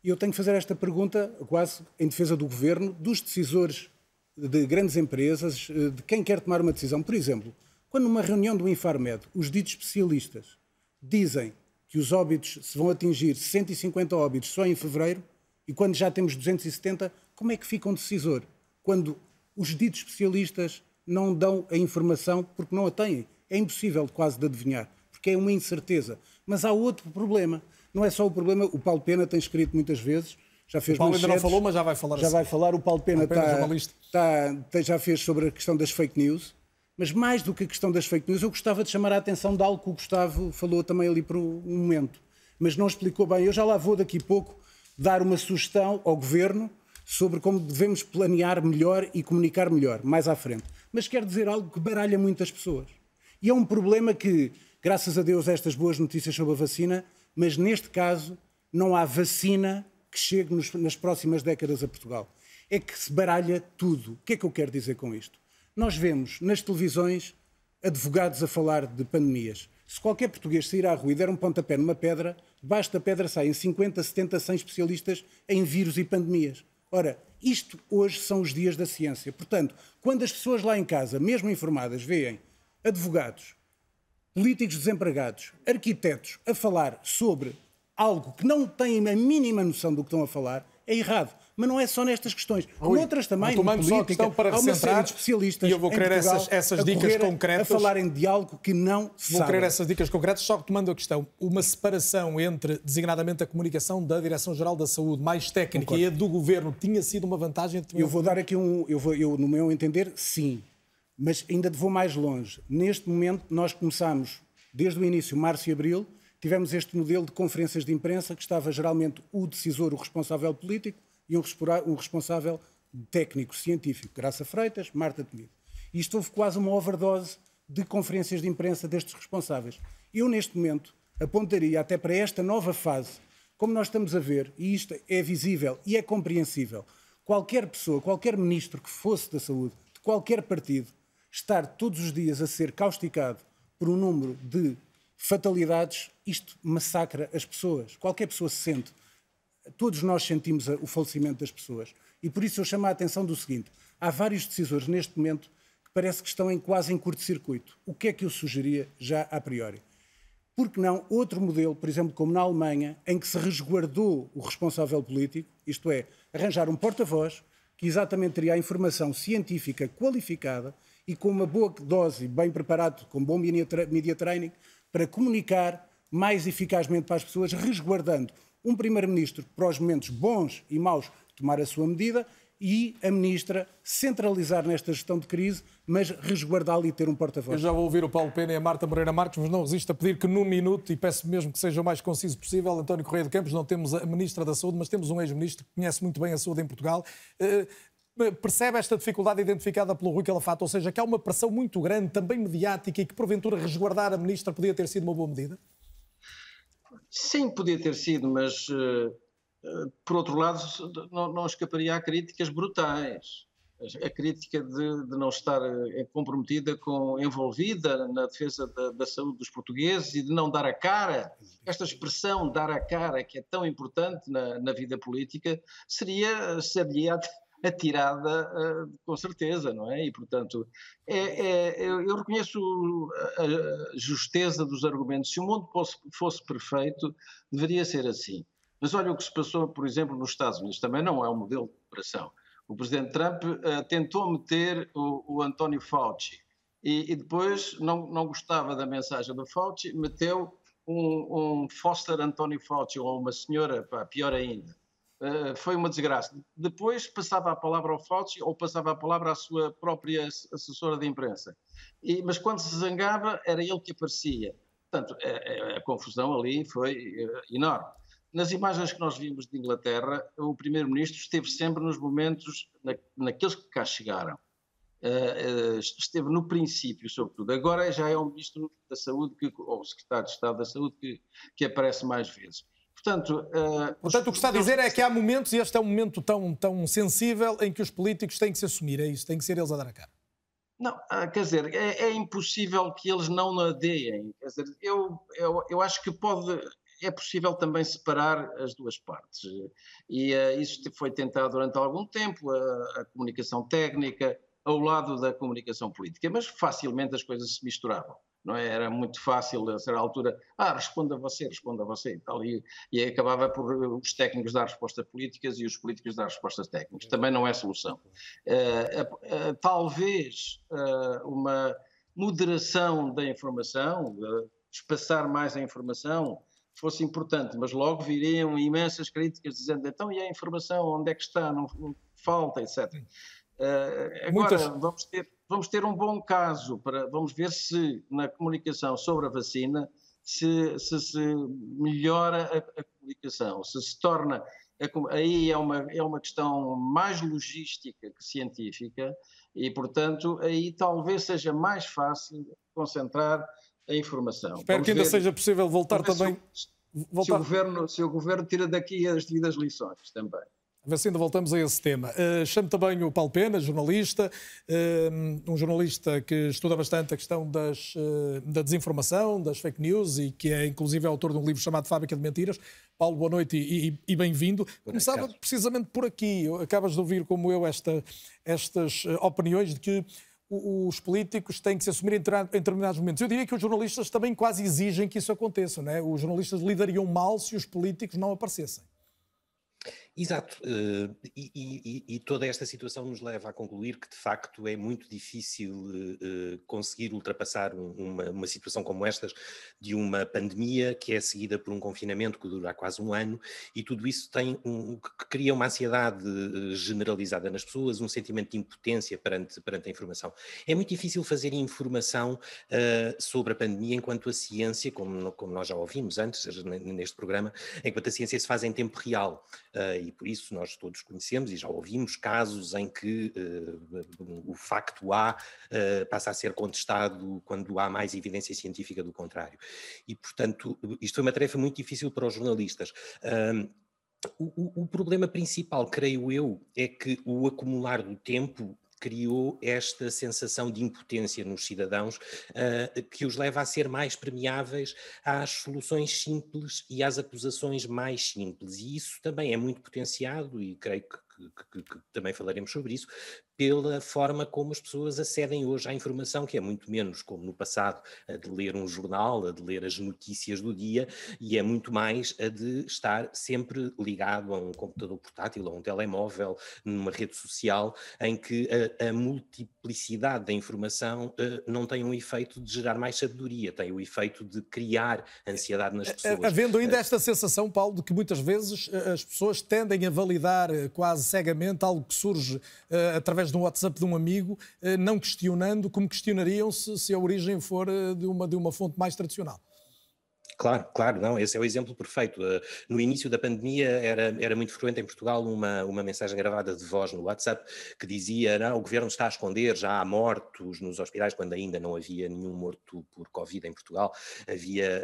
e eu tenho que fazer esta pergunta quase em defesa do governo, dos decisores de grandes empresas, eh, de quem quer tomar uma decisão. Por exemplo, quando numa reunião do Infarmed, os ditos especialistas dizem que os óbitos se vão atingir 150 óbitos só em fevereiro, e quando já temos 270, como é que fica um decisor? Quando os ditos especialistas não dão a informação porque não a têm. É impossível quase de adivinhar, porque é uma incerteza. Mas há outro problema. Não é só o problema, o Paulo Pena tem escrito muitas vezes, já fez O Paulo ainda não falou, mas já vai falar Já assim. vai falar, o Paulo Pena, Paulo Pena, está- está- tem- já fez sobre a questão das fake news. Mas mais do que a questão das fake news, eu gostava de chamar a atenção de algo que o Gustavo falou também ali por um momento, mas não explicou bem. Eu já lá vou daqui a pouco dar uma sugestão ao Governo sobre como devemos planear melhor e comunicar melhor, mais à frente. Mas quero dizer algo que baralha muitas pessoas. E é um problema que, graças a Deus, estas boas notícias sobre a vacina, mas neste caso não há vacina que chegue nos- nas próximas décadas a Portugal. É que se baralha tudo. O que é que eu quero dizer com isto? Nós vemos nas televisões advogados a falar de pandemias. Se qualquer português sair à rua e der um pontapé numa pedra, debaixo da pedra saem 50, 70, 100 especialistas em vírus e pandemias. Ora, isto hoje são os dias da ciência. Portanto, quando as pessoas lá em casa, mesmo informadas, veem advogados, políticos desempregados, arquitetos a falar sobre algo que não têm a mínima noção do que estão a falar, é errado. Mas não é só nestas questões. Rui, Noutras também, só a política, questão para há uma série recentrar, de especialistas e eu vou em querer Portugal essas- essas a dicas correrem concretas. A falarem de algo que não Vou sabem. querer essas dicas concretas, só retomando a questão. Uma separação entre, designadamente, a comunicação da Direção-Geral da Saúde, mais técnica, Concordo. e a do Governo, tinha sido uma vantagem? Eu vou dar aqui um. Eu vou, eu, no meu entender, sim. Mas ainda vou mais longe. Neste momento, nós começamos, desde o início, março e abril, tivemos este modelo de conferências de imprensa que estava geralmente o decisor, o responsável político, e um, um responsável técnico, científico. Graça Freitas, Marta Temido. Isto houve quase uma overdose de conferências de imprensa destes responsáveis. Eu, neste momento, apontaria até para esta nova fase, como nós estamos a ver, e isto é visível e é compreensível, qualquer pessoa, qualquer ministro que fosse da saúde, de qualquer partido, estar todos os dias a ser causticado por um número de fatalidades, isto massacra as pessoas. Qualquer pessoa se sente. Todos nós sentimos o falecimento das pessoas. E por isso eu chamo a atenção do seguinte: há vários decisores neste momento que parece que estão em, quase em curto-circuito. O que é que eu sugeria já a priori? Por que não outro modelo, por exemplo, como na Alemanha, em que se resguardou o responsável político, isto é, arranjar um porta-voz que exatamente teria a informação científica qualificada e com uma boa dose, bem preparado, com bom media training, para comunicar mais eficazmente para as pessoas, resguardando um primeiro-ministro para os momentos bons e maus, tomar a sua medida e a ministra centralizar nesta gestão de crise, mas resguardá-la e ter um Eu porta-voz. já vou ouvir o Paulo Pena e a Marta Moreira Marques, mas não resisto a pedir que num minuto, e peço mesmo que seja o mais conciso possível, António Correia de Campos, não temos a Ministra da Saúde, mas temos um ex-ministro que conhece muito bem a saúde em Portugal. Eh, Percebe esta dificuldade identificada pelo Rui Calafato, ou seja, que há uma pressão muito grande, também mediática, e que porventura resguardar a Ministra podia ter sido uma boa medida? Sim, podia ter sido, mas eh, eh, por outro lado não, não escaparia a críticas brutais. A crítica de, de não estar eh, comprometida, com, envolvida na defesa da, da saúde dos portugueses e de não dar a cara. Esta expressão dar a cara, que é tão importante na, na vida política, seria, seria atirada uh, com certeza, não é? E, portanto, é, é, eu, reconheço a, justeza dos argumentos. Se o mundo fosse, fosse, perfeito, deveria ser assim. Mas olha o que se passou, por exemplo, nos Estados Unidos. Também não é um modelo de operação. O presidente Trump uh, tentou meter o, o António Fauci e, e, depois não, não gostava da mensagem do Fauci, meteu um, um Foster António Fauci ou uma senhora, pá, pior ainda. Uh, foi uma desgraça. Depois passava a palavra ao Fauci ou passava a palavra à sua própria assessora de imprensa. E, mas quando se zangava, era ele que aparecia. Portanto, a, a, a confusão ali foi uh, enorme. nas imagens que nós vimos de Inglaterra, o primeiro-ministro esteve sempre nos momentos, na, naqueles que cá chegaram. Uh, esteve no princípio, sobretudo. Agora já é o Ministro da Saúde, que, ou o Secretário de Estado da Saúde, que, que aparece mais vezes. Portanto, uh, Portanto, o que está a dizer é que há momentos, e este é um momento tão, tão sensível, em que os políticos têm que se assumir, é isso, têm que ser eles a dar a cara. Não, quer dizer, é, é impossível que eles não nadeiem. Quer dizer, eu, eu, eu acho que pode, é possível também separar as duas partes. E uh, isso foi tentado durante algum tempo, a, a, comunicação técnica ao lado da comunicação política, mas facilmente as coisas se misturavam. Não é? Era muito fácil, a certa altura, ah, responda você, responda você e tal, e, e acabava por os técnicos dar respostas políticas e os políticos dar respostas técnicas. Também não é solução. Uh, uh, talvez uma moderação da informação, espaçar mais a informação, fosse importante, mas logo viriam imensas críticas dizendo então e a informação, onde é que está, não, não falta, etc. Uh, agora Muitas... vamos, ter, vamos ter um bom caso, para, vamos ver se na comunicação sobre a vacina se, se, se melhora a, a, comunicação, se se torna, a, aí é uma, é uma questão mais logística que científica e, portanto, aí talvez seja mais fácil concentrar a informação. Espero Vamos que ainda ver, seja possível voltar também. Se, voltar. Se, o governo, se o governo tira daqui as devidas lições também. Ainda voltamos a esse tema. Uh, chamo também o Paulo Pena, jornalista, uh, um jornalista que estuda bastante a questão das, uh, da desinformação, das fake news e que é inclusive autor de um livro chamado Fábrica de Mentiras. Paulo, boa noite e, e, e bem-vindo. Começava precisamente por aqui. Acabas de ouvir, como eu, esta, estas opiniões de que os políticos têm que se assumir em determinados momentos. Eu diria que os jornalistas também quase exigem que isso aconteça. Não é? Os jornalistas lidariam mal se os políticos não aparecessem. Exato, uh, e, e, e, toda esta situação nos leva a concluir que de facto é muito difícil uh, conseguir ultrapassar um, uma, uma, situação como estas, de uma pandemia que é seguida por um confinamento que dura quase um ano, e tudo isso tem um, cria uma ansiedade generalizada nas pessoas, um sentimento de impotência perante, perante a informação. É muito difícil fazer informação uh, sobre a pandemia enquanto a ciência, como, como nós já ouvimos antes neste programa, enquanto a ciência se faz em tempo real. Uh, e por isso nós todos conhecemos e já ouvimos casos em que uh, o facto A uh, passa a ser contestado quando há mais evidência científica do contrário. E, portanto, isto foi uma tarefa muito difícil para os jornalistas. O, o, problema principal, creio eu, é que o acumular do tempo criou esta sensação de impotência nos cidadãos uh, que os leva a ser mais permeáveis às soluções simples e às acusações mais simples. E isso também é muito potenciado, e creio que que, que, que, também falaremos sobre isso, pela forma como as pessoas acedem hoje à informação, que é muito menos como no passado, a de ler um jornal, a de ler as notícias do dia, e é muito mais a de estar sempre ligado a um computador portátil, a um telemóvel, numa rede social, em que a, a multiplicidade da informação uh, não tem um efeito de gerar mais sabedoria, tem o efeito de criar ansiedade nas pessoas. Havendo ainda esta sensação, Paulo, de que muitas vezes as pessoas tendem a validar quase cegamente algo que surge uh, através de um WhatsApp de um amigo, uh, não questionando como questionariam se, se a origem for uh, de, uma, de uma fonte mais tradicional. Claro, claro, não, esse é o exemplo perfeito. Eh, no início da pandemia era, era muito frequente em Portugal uma, uma mensagem gravada de voz no WhatsApp que dizia, não, o governo está a esconder, já há mortos nos hospitais, quando ainda não havia nenhum morto por Covid em Portugal, havia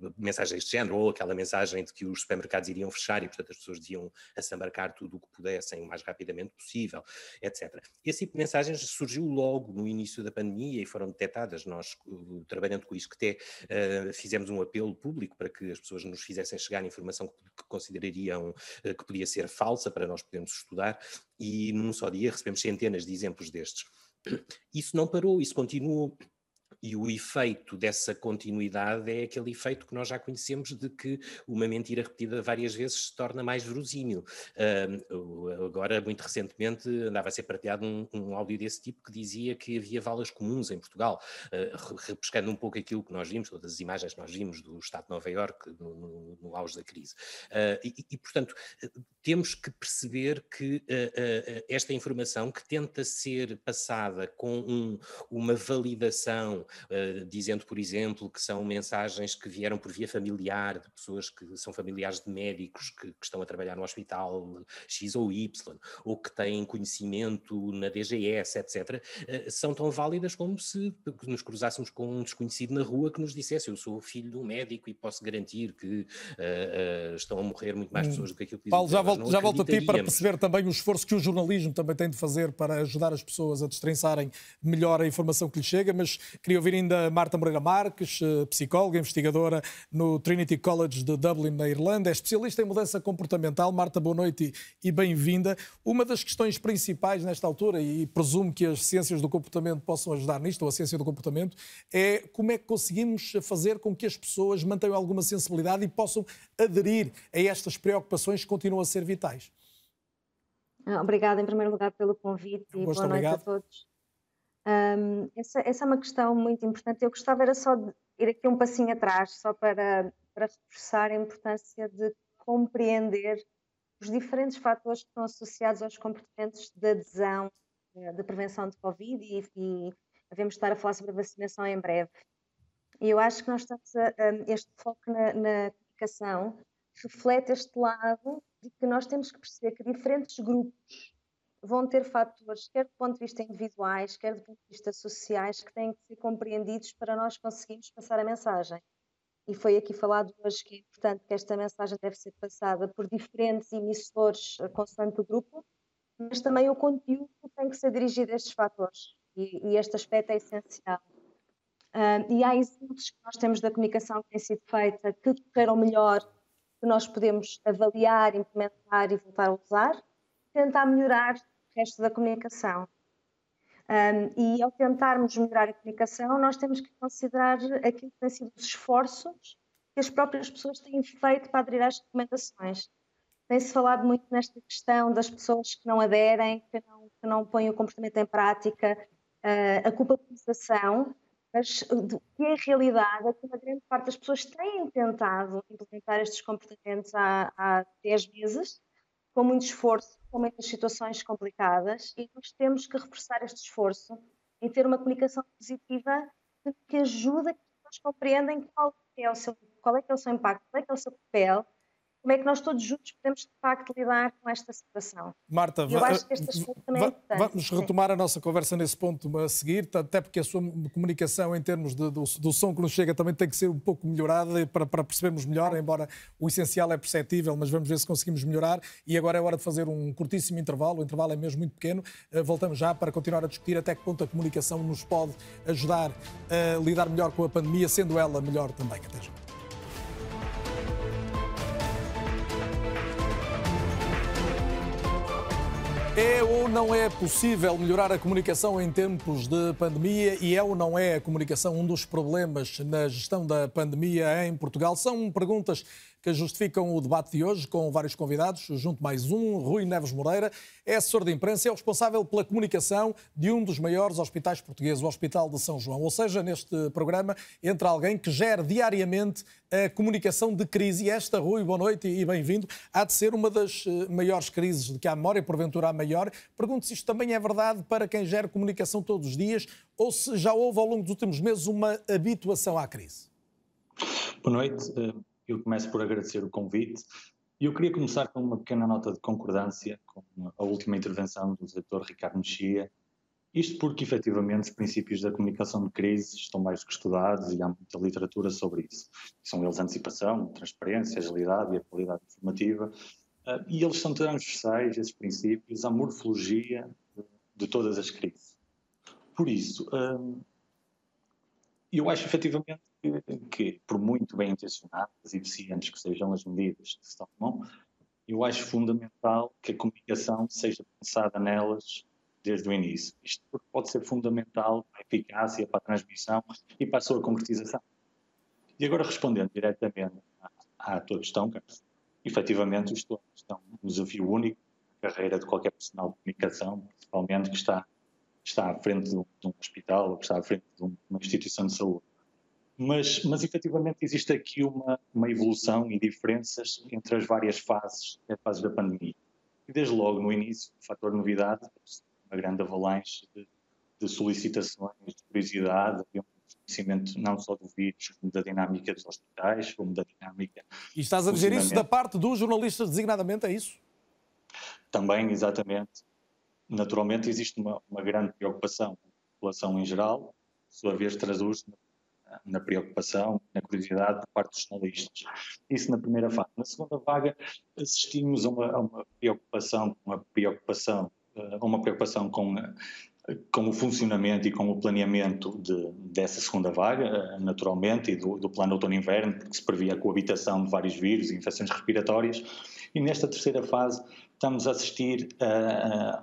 uh, mensagens de género, ou aquela mensagem de que os supermercados iriam fechar e, portanto, as pessoas deviam assambarcar tudo o que pudessem o mais rapidamente possível, etc. Esse tipo de mensagens surgiu logo no início da pandemia e foram detectadas. Nós, uh, trabalhando com que até uh, fizemos um apelo público para que as pessoas nos fizessem chegar informação que, que considerariam eh, que podia ser falsa para nós podermos estudar e num só dia recebemos centenas de exemplos destes. Isso não parou, isso continuou e o efeito dessa continuidade é aquele efeito que nós já conhecemos de que uma mentira repetida várias vezes se torna mais verosímil. Uh, agora, muito recentemente, andava a ser partilhado um, um, áudio desse tipo que dizia que havia valas comuns em Portugal, uh, repescando um pouco aquilo que nós vimos, todas as imagens que nós vimos do Estado de Nova Iorque no, no, no auge da crise. Uh, e, e, portanto, temos que perceber que esta informação que tenta ser passada com um, uma validação uh, dizendo, por exemplo, que são mensagens que vieram por via familiar, de pessoas que são familiares de médicos que, que estão a trabalhar no hospital X ou Y, ou que têm conhecimento na DGS, etc., uh, são tão válidas como se nos cruzássemos com um desconhecido na rua que nos dissesse eu sou filho de um médico e posso garantir que uh, estão a morrer muito mais hum. pessoas do que aquilo que Paulo, já volto, já volto a ti para perceber também o esforço que o jornalismo também tem de fazer para ajudar as pessoas a destrinçarem melhor a informação que lhes chega, mas queria ouvir ainda Marta Moreira Marques, eh, psicóloga, investigadora no Trinity College de Dublin, na Irlanda, é especialista em mudança comportamental. Marta, boa noite e bem-vinda. Uma das questões principais nesta altura, e presumo que as ciências do comportamento possam ajudar nisto, ou a ciência do comportamento, é como é que conseguimos fazer com que as pessoas mantenham alguma sensibilidade e possam aderir a estas preocupações que continuam a ser vitais. Obrigada, em primeiro lugar, pelo convite e boa noite a todos. Um, essa, essa, é uma questão muito importante. Eu gostava era só de ir aqui um passinho atrás, só para, para reforçar a importância de compreender os diferentes fatores que estão associados aos comportamentos de adesão, eh, de prevenção de Covid e, e devemos estar a falar sobre a vacinação em breve. E eu acho que nós estamos a, a, este foco na, na comunicação reflete este lado de que nós temos que perceber que diferentes grupos vão ter fatores, quer do ponto de vista individuais, quer do ponto de vista sociais, que têm que ser compreendidos para nós conseguirmos passar a mensagem. E foi aqui falado hoje que é importante que esta mensagem deve ser passada por diferentes emissores eh, consoante o grupo, mas também o conteúdo tem que ser dirigido a estes fatores. E, e este aspecto é essencial. E há exemplos que nós temos da comunicação que tem sido feita que correram melhor, que nós podemos avaliar, implementar e voltar a usar, tentar melhorar resto da comunicação. Um, e ao tentarmos melhorar a comunicação, nós temos que considerar aquilo que têm sido os esforços que as próprias pessoas têm feito para aderir às recomendações. Tem-se falado muito nesta questão das pessoas que não aderem, que não, que não põem o comportamento em prática, uh, a culpabilização, mas que é a realidade é que uma grande parte das pessoas têm tentado implementar estes comportamentos há, há 10 meses, com muito esforço, com muitas situações complicadas, e nós temos que reforçar este esforço em ter uma comunicação positiva que ajuda que as pessoas compreendam qual é o seu, qual é, que é o seu impacto, qual é, que é o seu papel como é que nós todos juntos podemos de facto lidar com esta situação. Marta, eu acho que este aspecto também é vamos retomar a nossa conversa nesse ponto a seguir, até porque a sua comunicação em termos de, do, do, som que nos chega também tem que ser um pouco melhorada para, para percebermos melhor, embora o essencial é perceptível, mas vamos ver se conseguimos melhorar. E agora é hora de fazer um curtíssimo intervalo, o intervalo é mesmo muito pequeno. Eh, voltamos já para continuar a discutir até que ponto a comunicação nos pode ajudar a lidar melhor com a pandemia, sendo ela melhor também. Até já. É ou não é possível melhorar a comunicação em tempos de pandemia e é ou não é a comunicação um dos problemas na gestão da pandemia em Portugal? São perguntas que justificam o debate de hoje, com vários convidados, junto mais um, Rui Neves Moreira, é assessor de imprensa e é o responsável pela comunicação de um dos maiores hospitais portugueses, o Hospital de São João. Ou seja, neste programa entra alguém que gera diariamente a comunicação de crise. E esta, Rui, boa noite e bem-vindo, há de ser uma das eh, maiores crises de que há memória, porventura a maior. Pergunto se isto também é verdade para quem gera comunicação todos os dias ou se já houve ao longo dos últimos meses uma habituação à crise. Boa noite. Eu começo por agradecer o convite. E eu queria começar com uma pequena nota de concordância com a última intervenção do doutor Ricardo Mexia. Isto porque, efetivamente, os princípios da comunicação de crise estão mais que estudados e há muita literatura sobre isso. São eles a antecipação, a transparência, a agilidade e a qualidade informativa. Ah, e eles são transversais, esses princípios, à morfologia de todas as crises. Por isso, ah, eu acho efetivamente que, por muito bem intencionadas e eficientes que sejam as medidas que se tomam, eu acho fundamental que a comunicação seja pensada nelas desde o início. Isto pode ser fundamental para a eficácia, para a transmissão e para a sua concretização. E agora, respondendo diretamente à, à tua questão, Carlos, efetivamente isto é um desafio único na carreira de qualquer profissional de comunicação, principalmente que está, está à frente de um, de um hospital ou que está à frente de uma instituição de saúde. Mas, mas efetivamente existe aqui uma, uma evolução e diferenças entre as várias fases, as fases da pandemia. E desde logo no início, o fator novidade, uma grande avalanche de, de solicitações, de curiosidade, havia conhecimento não só do vírus, como da dinâmica dos hospitais, como da dinâmica. E estás a dizer isso da parte dos jornalistas, designadamente, é isso? Também, exatamente. Naturalmente, existe uma, uma grande preocupação com a população em geral, por sua vez, traduz na preocupação, na curiosidade da parte dos jornalistas. Isso na primeira fase. Na segunda vaga, assistimos a uma, a uma preocupação, uma preocupação, eh, uma preocupação com com o funcionamento e com o planeamento de, dessa segunda vaga, eh, naturalmente, e do, do plano outono-inverno, que se previa a coabitação de vários vírus e infecções respiratórias. E nesta terceira fase estamos a assistir uh,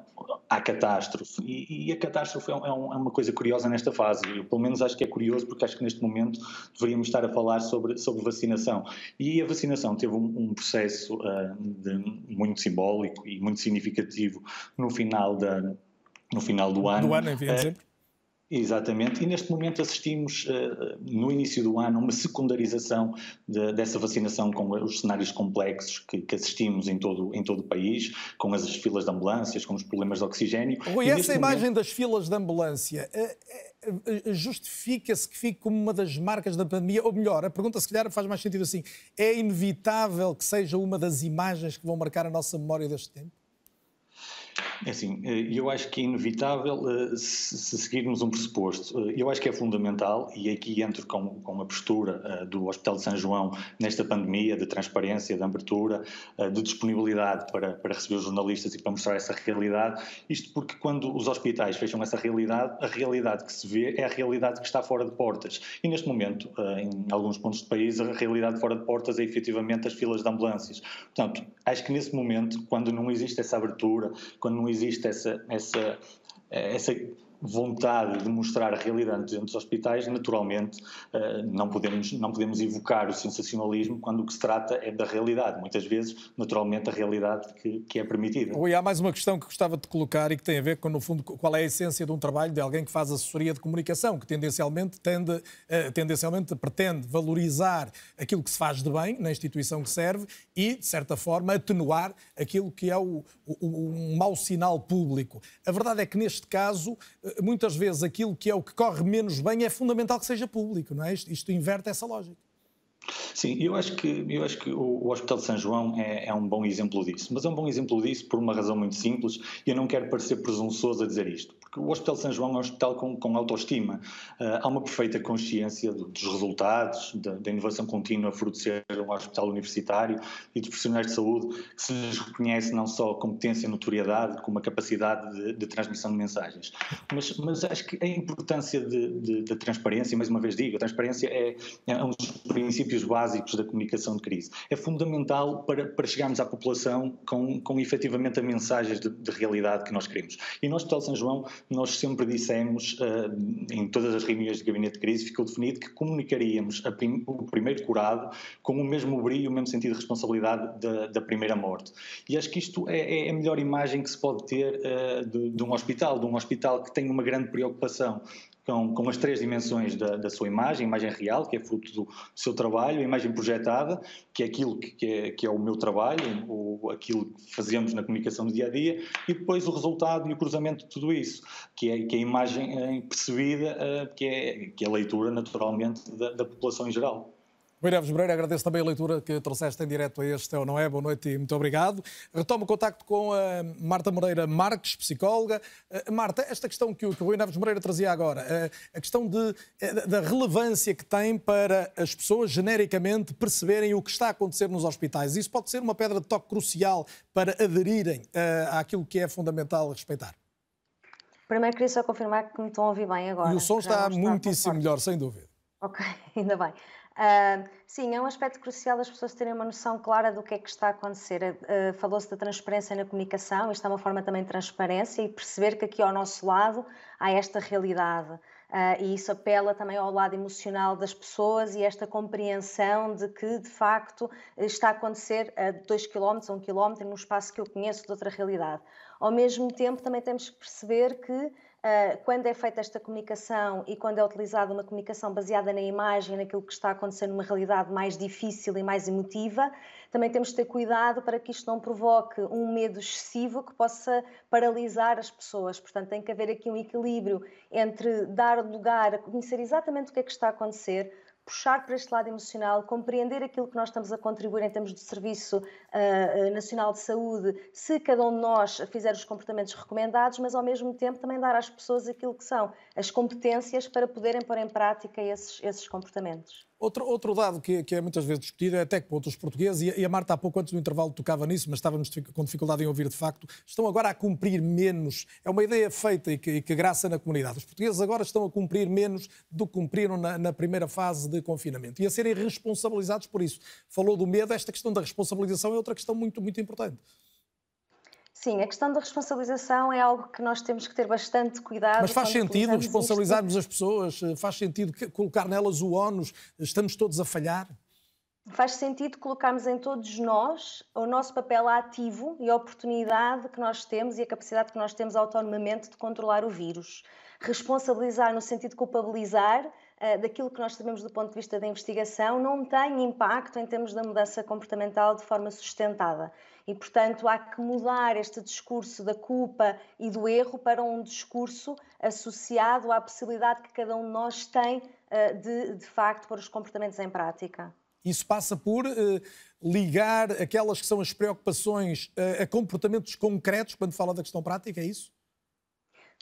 à catástrofe. E, e a catástrofe é, um, é, uma coisa curiosa nesta fase. Eu, pelo menos, acho que é curioso, porque acho que neste momento deveríamos estar a falar sobre, sobre vacinação. E a vacinação teve um, um processo uh, de, muito simbólico e muito significativo no final da no final do ano. Do ano, em dezembro. Exatamente, e neste momento assistimos, uh, no início do ano, uma secundarização de, dessa vacinação com os cenários complexos que, que, assistimos em todo, em todo o país, com as filas de ambulâncias, com os problemas de oxigênio. Rui, e essa imagem momento... das filas de ambulância uh, uh, justifica-se que fique como uma das marcas da pandemia? Ou melhor, a pergunta se calhar faz mais sentido assim: é inevitável que seja uma das imagens que vão marcar a nossa memória deste tempo? É assim, eh, eu acho que é inevitável eh, se seguirmos um pressuposto. Eh, eu acho que é fundamental, e aqui entro com, com a postura do Hospital de São João nesta pandemia, de transparência, de abertura, de disponibilidade para, para receber os jornalistas e para mostrar essa realidade. Isto porque quando os hospitais fecham essa realidade, a realidade que se vê é a realidade que está fora de portas. E neste momento, em alguns pontos do país, a realidade fora de portas é efetivamente as filas de ambulâncias. Portanto, acho que nesse momento, quando não existe essa abertura, quando não existe essa, essa, essa vontade de mostrar a realidade dentro dos hospitais, naturalmente eh, não podemos, não podemos evocar o sensacionalismo quando o que se trata é da realidade. Muitas vezes, naturalmente, a realidade que, que é permitida. Oi, há mais uma questão que gostava de colocar e que tem a ver com, no fundo, qual é a essência de um trabalho de alguém que faz assessoria de comunicação, que tendencialmente, tende, eh, tendencialmente pretende valorizar aquilo que se faz de bem na instituição que serve e, de certa forma, atenuar aquilo que é o, o, um mau sinal público. A verdade é que, neste caso, muitas vezes aquilo que é o que corre menos bem é fundamental que seja público, não é? Isto, isto inverte essa lógica. Sim, eu acho que, eu acho que o, Hospital de São João é, é, um bom exemplo disso, mas é um bom exemplo disso por uma razão muito simples e eu não quero parecer presunçoso a dizer isto, porque o Hospital de São João é um hospital com, com autoestima. Uh, há uma perfeita consciência dos resultados, da, da, inovação contínua fruto de ser um hospital universitário e dos profissionais de saúde que se lhes reconhece não só competência e notoriedade, como a capacidade de, de transmissão de mensagens. Mas, mas, acho que a importância da transparência, mais uma vez digo, a transparência é, é um dos princípios princípios básicos da comunicação de crise. É fundamental para, para chegarmos à população com, com efetivamente a mensagens de, de realidade que nós queremos. E no Hospital São João, nós sempre dissemos, uh, em todas as reuniões de gabinete de crise, ficou definido que comunicaríamos prim, o primeiro curado com o mesmo brilho, o mesmo sentido de responsabilidade da, da primeira morte. E acho que isto é, é, a melhor imagem que se pode ter uh, de, de um hospital, de um hospital que tem uma grande preocupação com, com as três dimensões da, da, sua imagem, a imagem real, que é fruto do seu trabalho, a imagem projetada, que é aquilo que, que, é, que é, o meu trabalho, o, aquilo que fazemos na comunicação do dia a dia, e depois o resultado e o cruzamento de tudo isso, que é, que é a imagem percebida, eh, que é, que é a leitura, naturalmente, da, da população em geral. Neves Moreira, agradeço também a leitura que trouxeste em direto a este ou Não É. Boa noite e muito obrigado. Retomo o contacto com a Marta Moreira Marques, psicóloga. Uh, Marta, esta questão que o, que o Rui Neves Moreira trazia agora, uh, a questão de, uh, da relevância que tem para as pessoas genericamente perceberem o que está a acontecer nos hospitais. Isso pode ser uma pedra de toque crucial para aderirem àquilo que é fundamental respeitar. Primeiro queria só confirmar que me estão a ouvir bem agora. E o som está, está muitíssimo melhor, sem dúvida. Ok, [LAUGHS] ainda bem. Uh, sim, é um aspecto crucial as pessoas terem uma noção clara do que é que está a acontecer. Uh, Falou-se da transparência na comunicação, isto é uma forma também de transparência e perceber que aqui ao nosso lado há esta realidade. Uh, e isso apela também ao lado emocional das pessoas e esta compreensão de que, de facto, está a acontecer a 2 km, a 1 km, num espaço que eu conheço de outra realidade. Ao mesmo tempo, também temos que perceber que quando é feita esta comunicação e quando é utilizada uma comunicação baseada na imagem, naquilo que está acontecendo numa realidade mais difícil e mais emotiva, também temos de ter cuidado para que isto não provoque um medo excessivo que possa paralisar as pessoas. Portanto, tem que haver aqui um equilíbrio entre dar lugar a conhecer exatamente o que é que está a acontecer, puxar para este lado emocional, compreender aquilo que nós estamos a contribuir em termos de Serviço uh, Nacional de Saúde, se cada um de nós fizer os comportamentos recomendados, mas ao mesmo tempo também dar às pessoas aquilo que são as competências para poderem pôr em prática esses, esses comportamentos. Outro, outro dado que, que, é muitas vezes discutido é até que ponto os portugueses, e a, e a Marta há pouco antes do intervalo tocava nisso, mas estávamos com dificuldade em ouvir de facto, estão agora a cumprir menos. É uma ideia feita e que, e que graça na comunidade. Os portugueses agora estão a cumprir menos do que cumpriram na, na, primeira fase de confinamento e a serem responsabilizados por isso. Falou do medo, esta questão da responsabilização é outra questão muito, muito importante. Sim, a questão da responsabilização é algo que nós temos que ter bastante cuidado. Mas faz sentido responsabilizarmos isto. as pessoas? Faz sentido colocar nelas o ónus? Estamos todos a falhar? Faz sentido colocarmos em todos nós o nosso papel ativo e a oportunidade que nós temos e a capacidade que nós temos autonomamente de controlar o vírus. Responsabilizar no sentido de culpabilizar daquilo que nós sabemos do ponto de vista da investigação não tem impacto em termos da mudança comportamental de forma sustentada. E, portanto, há que mudar este discurso da culpa e do erro para um discurso associado à possibilidade que cada um de nós tem eh, de, de facto, pôr os comportamentos em prática. Isso passa por uh, ligar aquelas que são as preocupações uh, a comportamentos concretos quando fala da questão prática, é isso?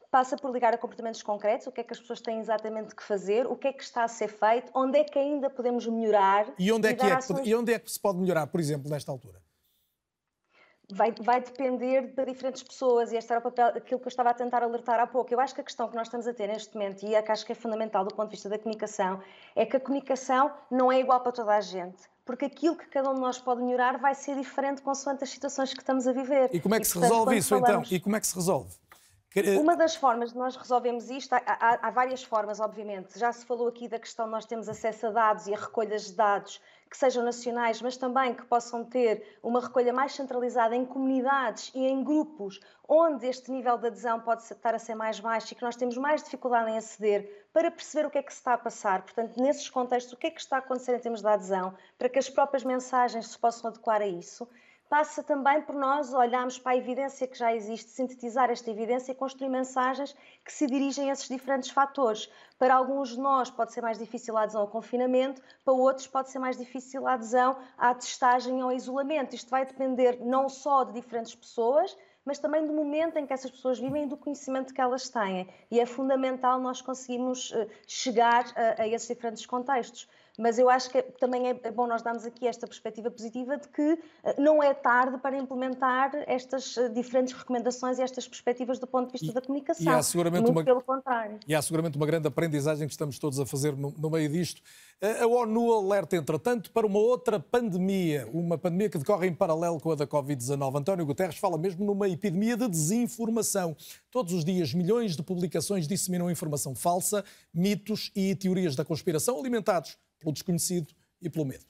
Passa por ligar a comportamentos concretos, o que é que as pessoas têm exatamente que fazer, o que é que está a ser feito, onde é que ainda podemos melhorar. E onde, é que, é ações... e onde é que se pode melhorar, por exemplo, nesta altura? vai, vai depender de diferentes pessoas e este era o papel, aquilo que eu estava a tentar alertar há pouco. Eu acho que a questão que nós estamos a ter neste momento, e é que acho que é fundamental do ponto de vista da comunicação, é que a comunicação não é igual para toda a gente. Porque aquilo que cada um de nós pode melhorar vai ser diferente consoante as situações que estamos a viver. E como é que e, se portanto, resolve isso então? falamos... então? E como é que se resolve? Uma das formas de nós resolvemos isto, há, há, há, várias formas, obviamente. Já se falou aqui da questão de nós termos acesso a dados e a recolhas de dados que sejam nacionais, mas também que possam ter uma recolha mais centralizada em comunidades e em grupos, onde este nível de adesão pode estar a ser mais baixo e que nós temos mais dificuldade em aceder, para perceber o que é que se está a passar. Portanto, nesses contextos, o que é que está a acontecer em termos de adesão, para que as próprias mensagens se possam adequar a isso passa também por nós olharmos para a evidência que já existe, sintetizar esta evidência e construir mensagens que se dirigem a esses diferentes fatores. Para alguns de nós pode ser mais difícil a adesão ao confinamento, para outros pode ser mais difícil a adesão à testagem ou ao isolamento. Isto vai depender não só de diferentes pessoas, mas também do momento em que essas pessoas vivem e do conhecimento que elas têm. E é fundamental nós conseguirmos eh, chegar a, a esses diferentes contextos mas eu acho que também é bom nós darmos aqui esta perspectiva positiva de que eh, não é tarde para implementar estas eh, diferentes recomendações e estas perspectivas do ponto de vista e, da comunicação. E há seguramente Muito uma, pelo contrário. E há seguramente uma grande aprendizagem que estamos todos a fazer no, no meio disto. A ONU alerta, entretanto, para uma outra pandemia, uma pandemia que decorre em paralelo com a da Covid-19. António Guterres fala mesmo numa epidemia de desinformação. Todos os dias, milhões de publicações disseminam informação falsa, mitos e teorias da conspiração alimentados pelo desconhecido e pelo medo.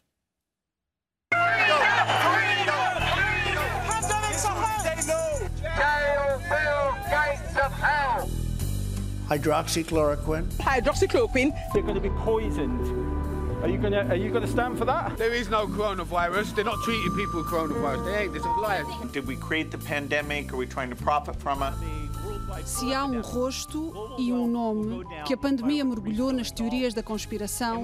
Hydroxychloroquine. Hydroxychloroquine. They're going to be poisoned. Are you going to Are you going to stand for that? There is no coronavirus. They're not treating people with coronavirus. They ain't. There's a liar. Did we create the pandemic? Are we trying to profit from it? Se há um rosto e um nome que a pandemia mergulhou nas teorias da conspiração,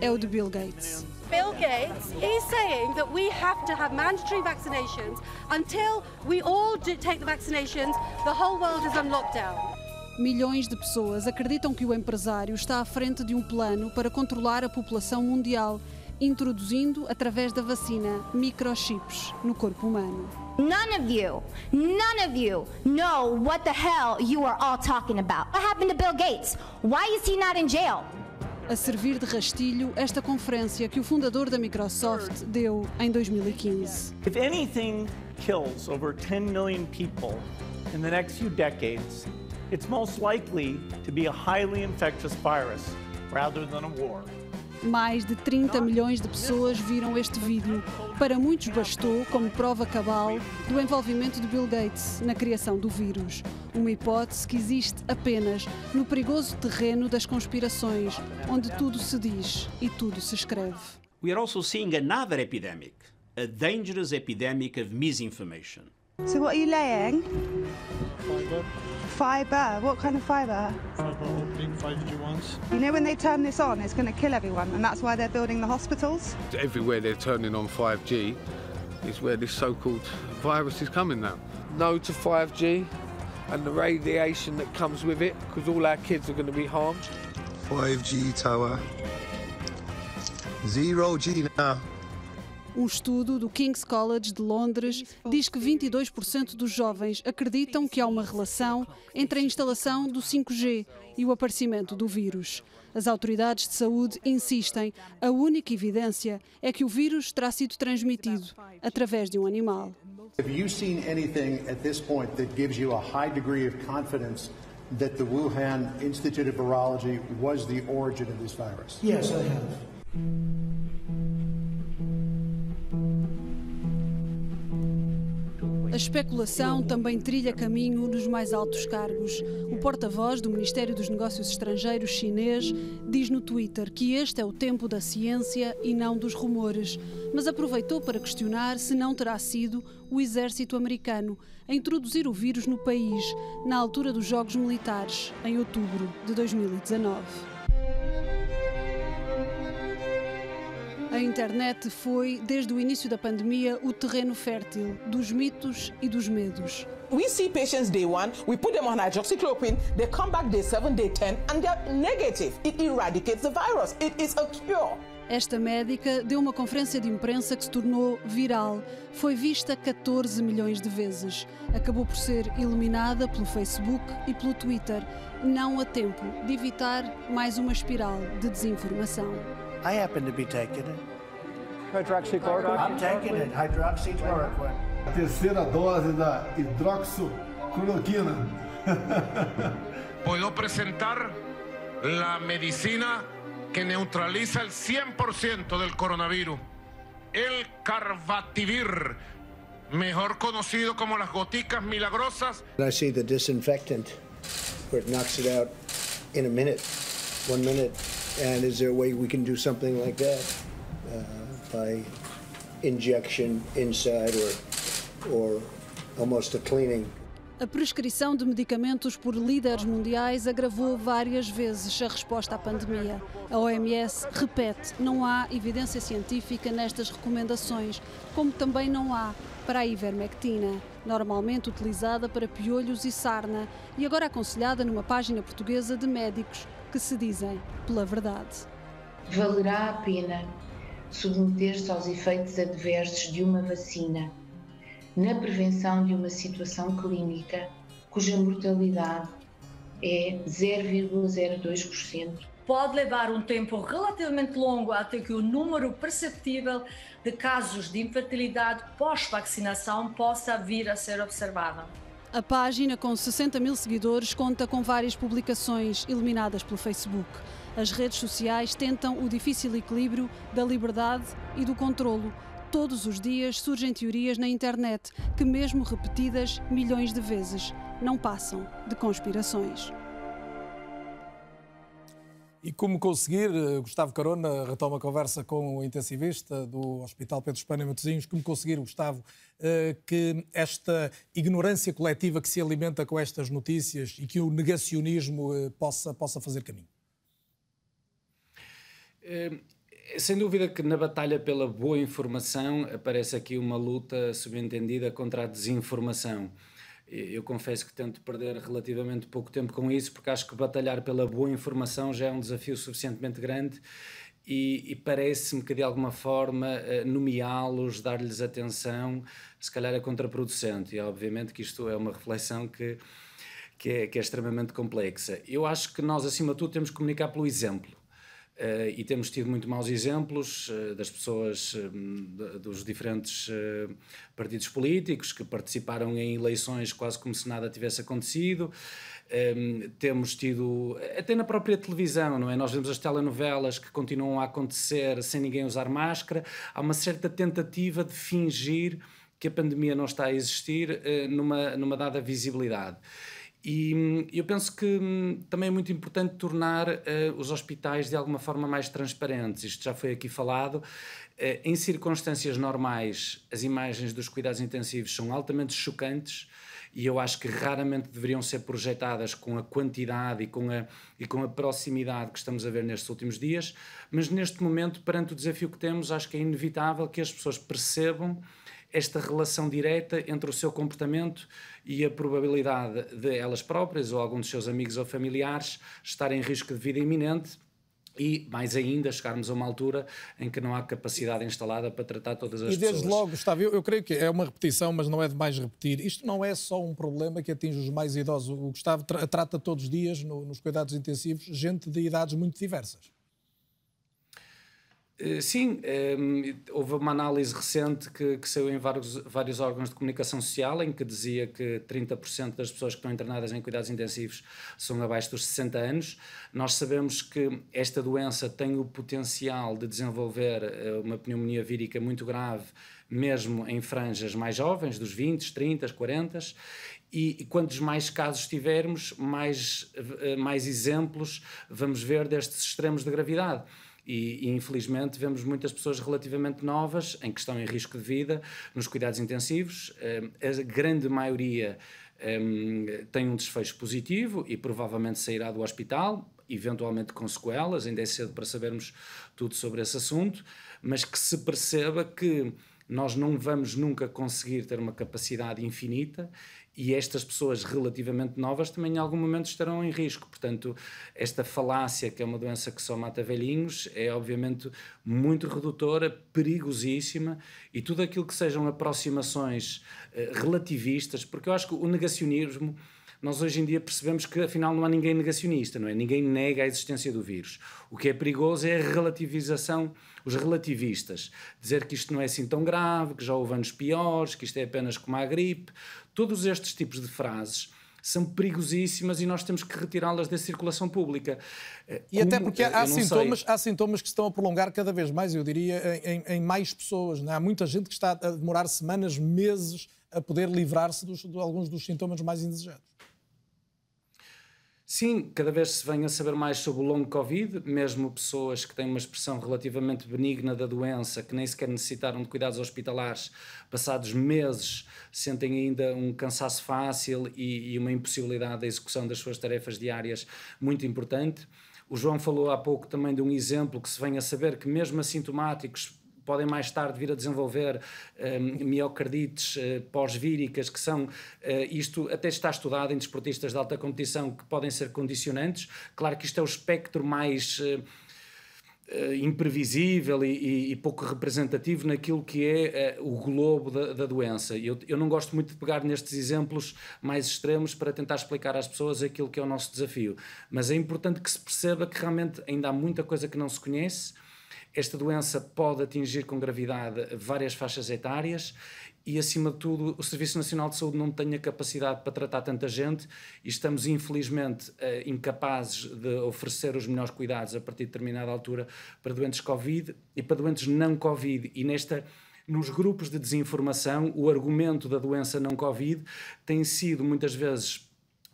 é o de Bill Gates. Bill Gates is saying that we have to have mandatory vaccinations until we all take the vaccinations, the whole world is on lockdown. Milhões de pessoas acreditam que o empresário está à frente de um plano para controlar a população mundial, introduzindo, através da vacina, microchips no corpo humano. None of you, none of you know what the hell you are all talking about. What happened to Bill Gates? Why is he not in jail? A servir de rastilho esta conferência que o fundador da Microsoft deu em 2015. If anything kills over 10 million people in the next few decades, it's most likely to be a highly infectious virus rather than a war. Mais de 30 milhões de pessoas viram este vídeo. Para muitos bastou como prova cabal do envolvimento de Bill Gates na criação do vírus. Uma hipótese que existe apenas no perigoso terreno das conspirações, onde tudo se diz e tudo se escreve. We are also seeing another epidemic, a dangerous epidemic of misinformation. So, what are you laying? Fiber. Fiber. What kind of fiber? Fiber optic 5G ones. You know, when they turn this on, it's going to kill everyone, and that's why they're building the hospitals? Everywhere they're turning on 5G is where this so called virus is coming now. No to 5G and the radiation that comes with it, because all our kids are going to be harmed. 5G tower. Zero G now. Um estudo do King's College de Londres diz que 22% dos jovens acreditam que há uma relação entre a instalação do 5G e o aparecimento do vírus. As autoridades de saúde insistem, a única evidência é que o vírus terá sido transmitido através de um animal. Have you seen anything at this point that gives you a high degree of confidence that the Wuhan Institute of Virology was the origin of this virus? Yes, I have. A especulação também trilha caminho nos mais altos cargos. O porta-voz do Ministério dos Negócios Estrangeiros chinês diz no Twitter que este é o tempo da ciência e não dos rumores, mas aproveitou para questionar se não terá sido o exército americano a introduzir o vírus no país na altura dos Jogos Militares, em outubro de 2019. A internet foi, desde o início da pandemia, o terreno fértil dos mitos e dos medos. We see patients day one, we put them on hydroxychloroquine, they come back day seven, day ten, and they're negative. It eradicates the virus. It is a cure. Esta médica deu uma conferência de imprensa que se tornou viral. Foi vista 14 milhões de vezes. Acabou por ser eliminada pelo Facebook e pelo Twitter. Não a tempo de evitar mais uma espiral de desinformação. I happen to be taking it. Hydroxychloroquine? I'm taking it, hydroxychloroquine. A terceira dose da hidroxicloroquina. [LAUGHS] Puedo presentar la medicina que neutraliza el 100% del coronavirus, el Carbativir, mejor conocido como las goticas milagrosas. I see the disinfectant where it knocks it out in a minute, one minute. And is there a way we can do something like that uh, by injection inside or, or almost a cleaning? A prescrição de medicamentos por líderes mundiais agravou várias vezes a resposta à pandemia. A OMS repete: não há evidência científica nestas recomendações, como também não há para a ivermectina, normalmente utilizada para piolhos e sarna, e agora aconselhada numa página portuguesa de médicos que se dizem pela verdade. Valerá a pena submeter-se aos efeitos adversos de uma vacina na prevenção de uma situação clínica cuja mortalidade é 0,02%. Pode levar um tempo relativamente longo até que o número perceptível de casos de infertilidade pós-vacinação possa vir a ser observado. A página, com 60 mil seguidores, conta com várias publicações eliminadas pelo Facebook. As redes sociais tentam o difícil equilíbrio da liberdade e do controlo. Todos os dias surgem teorias na internet que, mesmo repetidas milhões de vezes, não passam de conspirações. E como conseguir, eh, Gustavo Carona retoma a conversa com o intensivista do Hospital Pedro Espana em Matosinhos, como conseguir, Gustavo, eh, que esta ignorância coletiva que se alimenta com estas notícias e que o negacionismo eh, possa, possa fazer caminho? Sem dúvida que na batalha pela boa informação aparece aqui uma luta subentendida contra a desinformação. Eu confesso que tento perder relativamente pouco tempo com isso, porque acho que batalhar pela boa informação já é um desafio suficientemente grande e, e parece-me que de alguma forma eh, nomeá-los, dar-lhes atenção, se calhar é contraproducente. E obviamente que isto é uma reflexão que, que, é, que é extremamente complexa. Eu acho que nós, acima de tudo, temos que comunicar pelo exemplo. Uh, e temos tido muito maus exemplos uh, das pessoas uh, dos diferentes partidos políticos que participaram em eleições quase como se nada tivesse acontecido. Um, temos tido, até na própria televisão, não é? Nós vemos as telenovelas que continuam a acontecer sem ninguém usar máscara. Há uma certa tentativa de fingir que a pandemia não está a existir numa, numa dada visibilidade. E hum, eu penso que hum, também é muito importante tornar uh, os hospitais de alguma forma mais transparentes. Isto já foi aqui falado. Uh, em circunstâncias normais, as imagens dos cuidados intensivos são altamente chocantes e eu acho que raramente deveriam ser projetadas com a quantidade e com a, e com a proximidade que estamos a ver nestes últimos dias, mas neste momento, perante o desafio que temos, acho que é inevitável que as pessoas percebam esta relação direta entre o seu comportamento e a probabilidade de elas próprias ou algum dos seus amigos ou familiares estarem em risco de vida iminente e, mais ainda, chegarmos a uma altura em que não há capacidade instalada para tratar todas as pessoas. E desde pessoas. logo, Gustavo, eu, eu, creio que é uma repetição, mas não é demais repetir. Isto não é só um problema que atinge os mais idosos. O Gustavo tra trata todos os dias, no, nos cuidados intensivos, gente de idades muito diversas. Eh, sim, ehm, houve uma análise recente que, que saiu em vários, vários órgãos de comunicação social em que dizia que 30% das pessoas que estão internadas em cuidados intensivos são abaixo dos 60 anos. Nós sabemos que esta doença tem o potencial de desenvolver eh, uma pneumonia vírica muito grave, mesmo em franjas mais jovens, dos 20, 30, 40, e, e quantos mais casos tivermos, mais, eh, mais exemplos vamos ver destes extremos de gravidade. E, e, infelizmente vemos muitas pessoas relativamente novas em que estão em risco de vida nos cuidados intensivos. Eh, a grande maioria eh, tem um desfecho positivo e provavelmente sairá do hospital, eventualmente com sequelas, ainda é cedo para sabermos tudo sobre esse assunto, mas que se perceba que nós não vamos nunca conseguir ter uma capacidade infinita e estas pessoas relativamente novas também em algum momento estarão em risco. Portanto, esta falácia, que é uma doença que só mata velhinhos, é obviamente muito redutora, perigosíssima e tudo aquilo que sejam aproximações uh, relativistas, porque eu acho que o negacionismo nós hoje em dia percebemos que afinal não há ninguém negacionista, não é? Ninguém nega a existência do vírus. O que é perigoso é a relativização, os relativistas. Dizer que isto não é assim tão grave, que já houve anos piores, que isto é apenas como a gripe. Todos estes tipos de frases são perigosíssimas e nós temos que retirá-las da circulação pública. E Como, até porque há sintomas, há sintomas que se estão a prolongar cada vez mais, eu diria, em, em mais pessoas. É? Há muita gente que está a demorar semanas, meses a poder livrar-se de alguns dos sintomas mais indesejados. Sim, cada vez se vem a saber mais sobre o longo Covid, mesmo pessoas que têm uma expressão relativamente benigna da doença, que nem sequer necessitaram de cuidados hospitalares, passados meses, sentem ainda um cansaço fácil e, e uma impossibilidade da execução das suas tarefas diárias muito importante. O João falou há pouco também de um exemplo que se vem a saber que, mesmo assintomáticos, podem mais tarde vir a desenvolver um, miocardites uh, pós-víricas, que são, uh, isto até está estudado em desportistas de alta competição, que podem ser condicionantes. Claro que isto é o espectro mais. Uh, imprevisível e, e, e, pouco representativo naquilo que é uh, o globo da, da doença. Eu, eu não gosto muito de pegar nestes exemplos mais extremos para tentar explicar às pessoas aquilo que é o nosso desafio, mas é importante que se perceba que realmente ainda há muita coisa que não se conhece esta doença pode atingir com gravidade várias faixas etárias e, acima de tudo, o Serviço Nacional de Saúde não tem a capacidade para tratar tanta gente e estamos, infelizmente, eh, incapazes de oferecer os melhores cuidados a partir de determinada altura para doentes Covid e para doentes não Covid. E nesta nos grupos de desinformação, o argumento da doença não Covid tem sido muitas vezes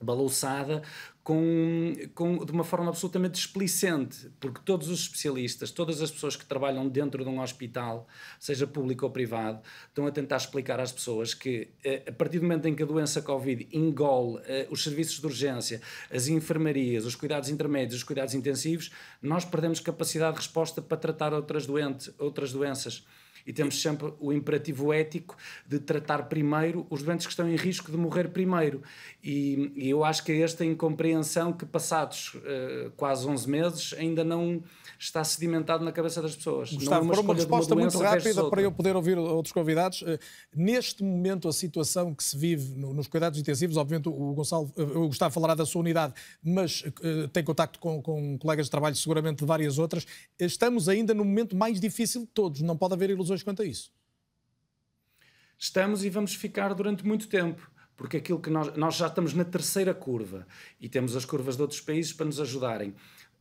balouçada com, com, de uma forma absolutamente displicente, porque todos os especialistas, todas as pessoas que trabalham dentro de um hospital, seja público ou privado, estão a tentar explicar às pessoas que eh, a partir do momento em que a doença Covid engole eh, os serviços de urgência, as enfermarias, os cuidados intermédios, os cuidados intensivos, nós perdemos capacidade de resposta para tratar outras, doentes, outras doenças e temos sempre o imperativo ético de tratar primeiro os doentes que estão em risco de morrer primeiro. E, e eu acho que é esta incompreensão que, passados uh, quase 11 meses, ainda não está sedimentado na cabeça das pessoas. Gustavo, é uma, resposta muito rápida para eu poder ouvir outros convidados. Uh, neste momento, a situação que se vive no, nos cuidados intensivos, obviamente o, Gonçalo, uh, o Gustavo falará da sua unidade, mas tem contacto com, com colegas de trabalho, seguramente de várias outras. Estamos ainda no momento mais difícil de todos, não pode haver ilusões quanto a isso. Estamos e vamos ficar durante muito tempo, porque aquilo que nós, nós já estamos na terceira curva e temos as curvas de outros países para nos ajudarem.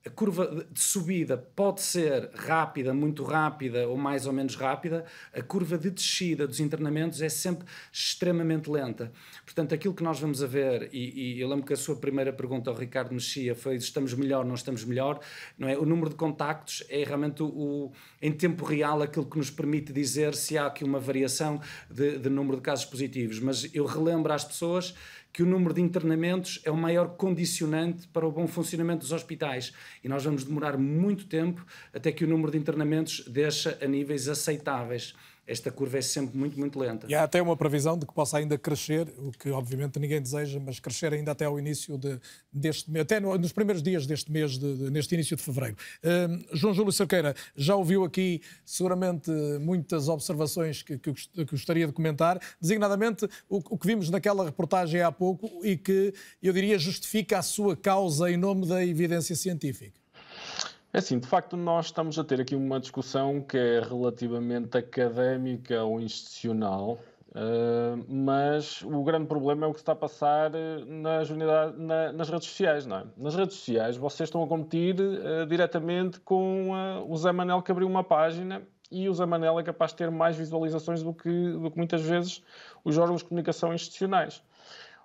A curva de subida pode ser rápida, muito rápida ou mais ou menos rápida, a curva de descida dos internamentos é sempre extremamente lenta. Portanto, aquilo que nós vamos a ver, e, e eu lembro que a sua primeira pergunta ao Ricardo Mexia foi estamos melhor, não estamos melhor, não é? O número de contactos é realmente o, o em tempo real aquilo que nos permite dizer se há aqui uma variação de, de número de casos positivos. Mas eu relembro às pessoas que o número de internamentos é o maior condicionante para o bom funcionamento dos hospitais. E nós vamos demorar muito tempo até que o número de internamentos deixe a níveis aceitáveis esta curva é sempre muito, muito lenta. E há até uma previsão de que possa ainda crescer, o que obviamente ninguém deseja, mas crescer ainda até ao início de, deste mês, até no, nos primeiros dias deste mês, de, de, neste início de fevereiro. Uh, João Júlio Cerqueira, já ouviu aqui seguramente muitas observações que, que, que gostaria de comentar, designadamente o, o, que vimos naquela reportagem há pouco e que eu diria justifica a sua causa em nome da evidência científica. É assim, de facto, nós estamos a ter aqui uma discussão que é relativamente académica ou institucional, uh, mas o grande problema é o que está a passar nas, unidades, na, nas redes sociais, não é? Nas redes sociais, vocês estão a competir uh, diretamente com uh, o Zé Manel que abriu uma página e o Zé Manel é capaz de ter mais visualizações do que, do que muitas vezes os órgãos de comunicação institucionais.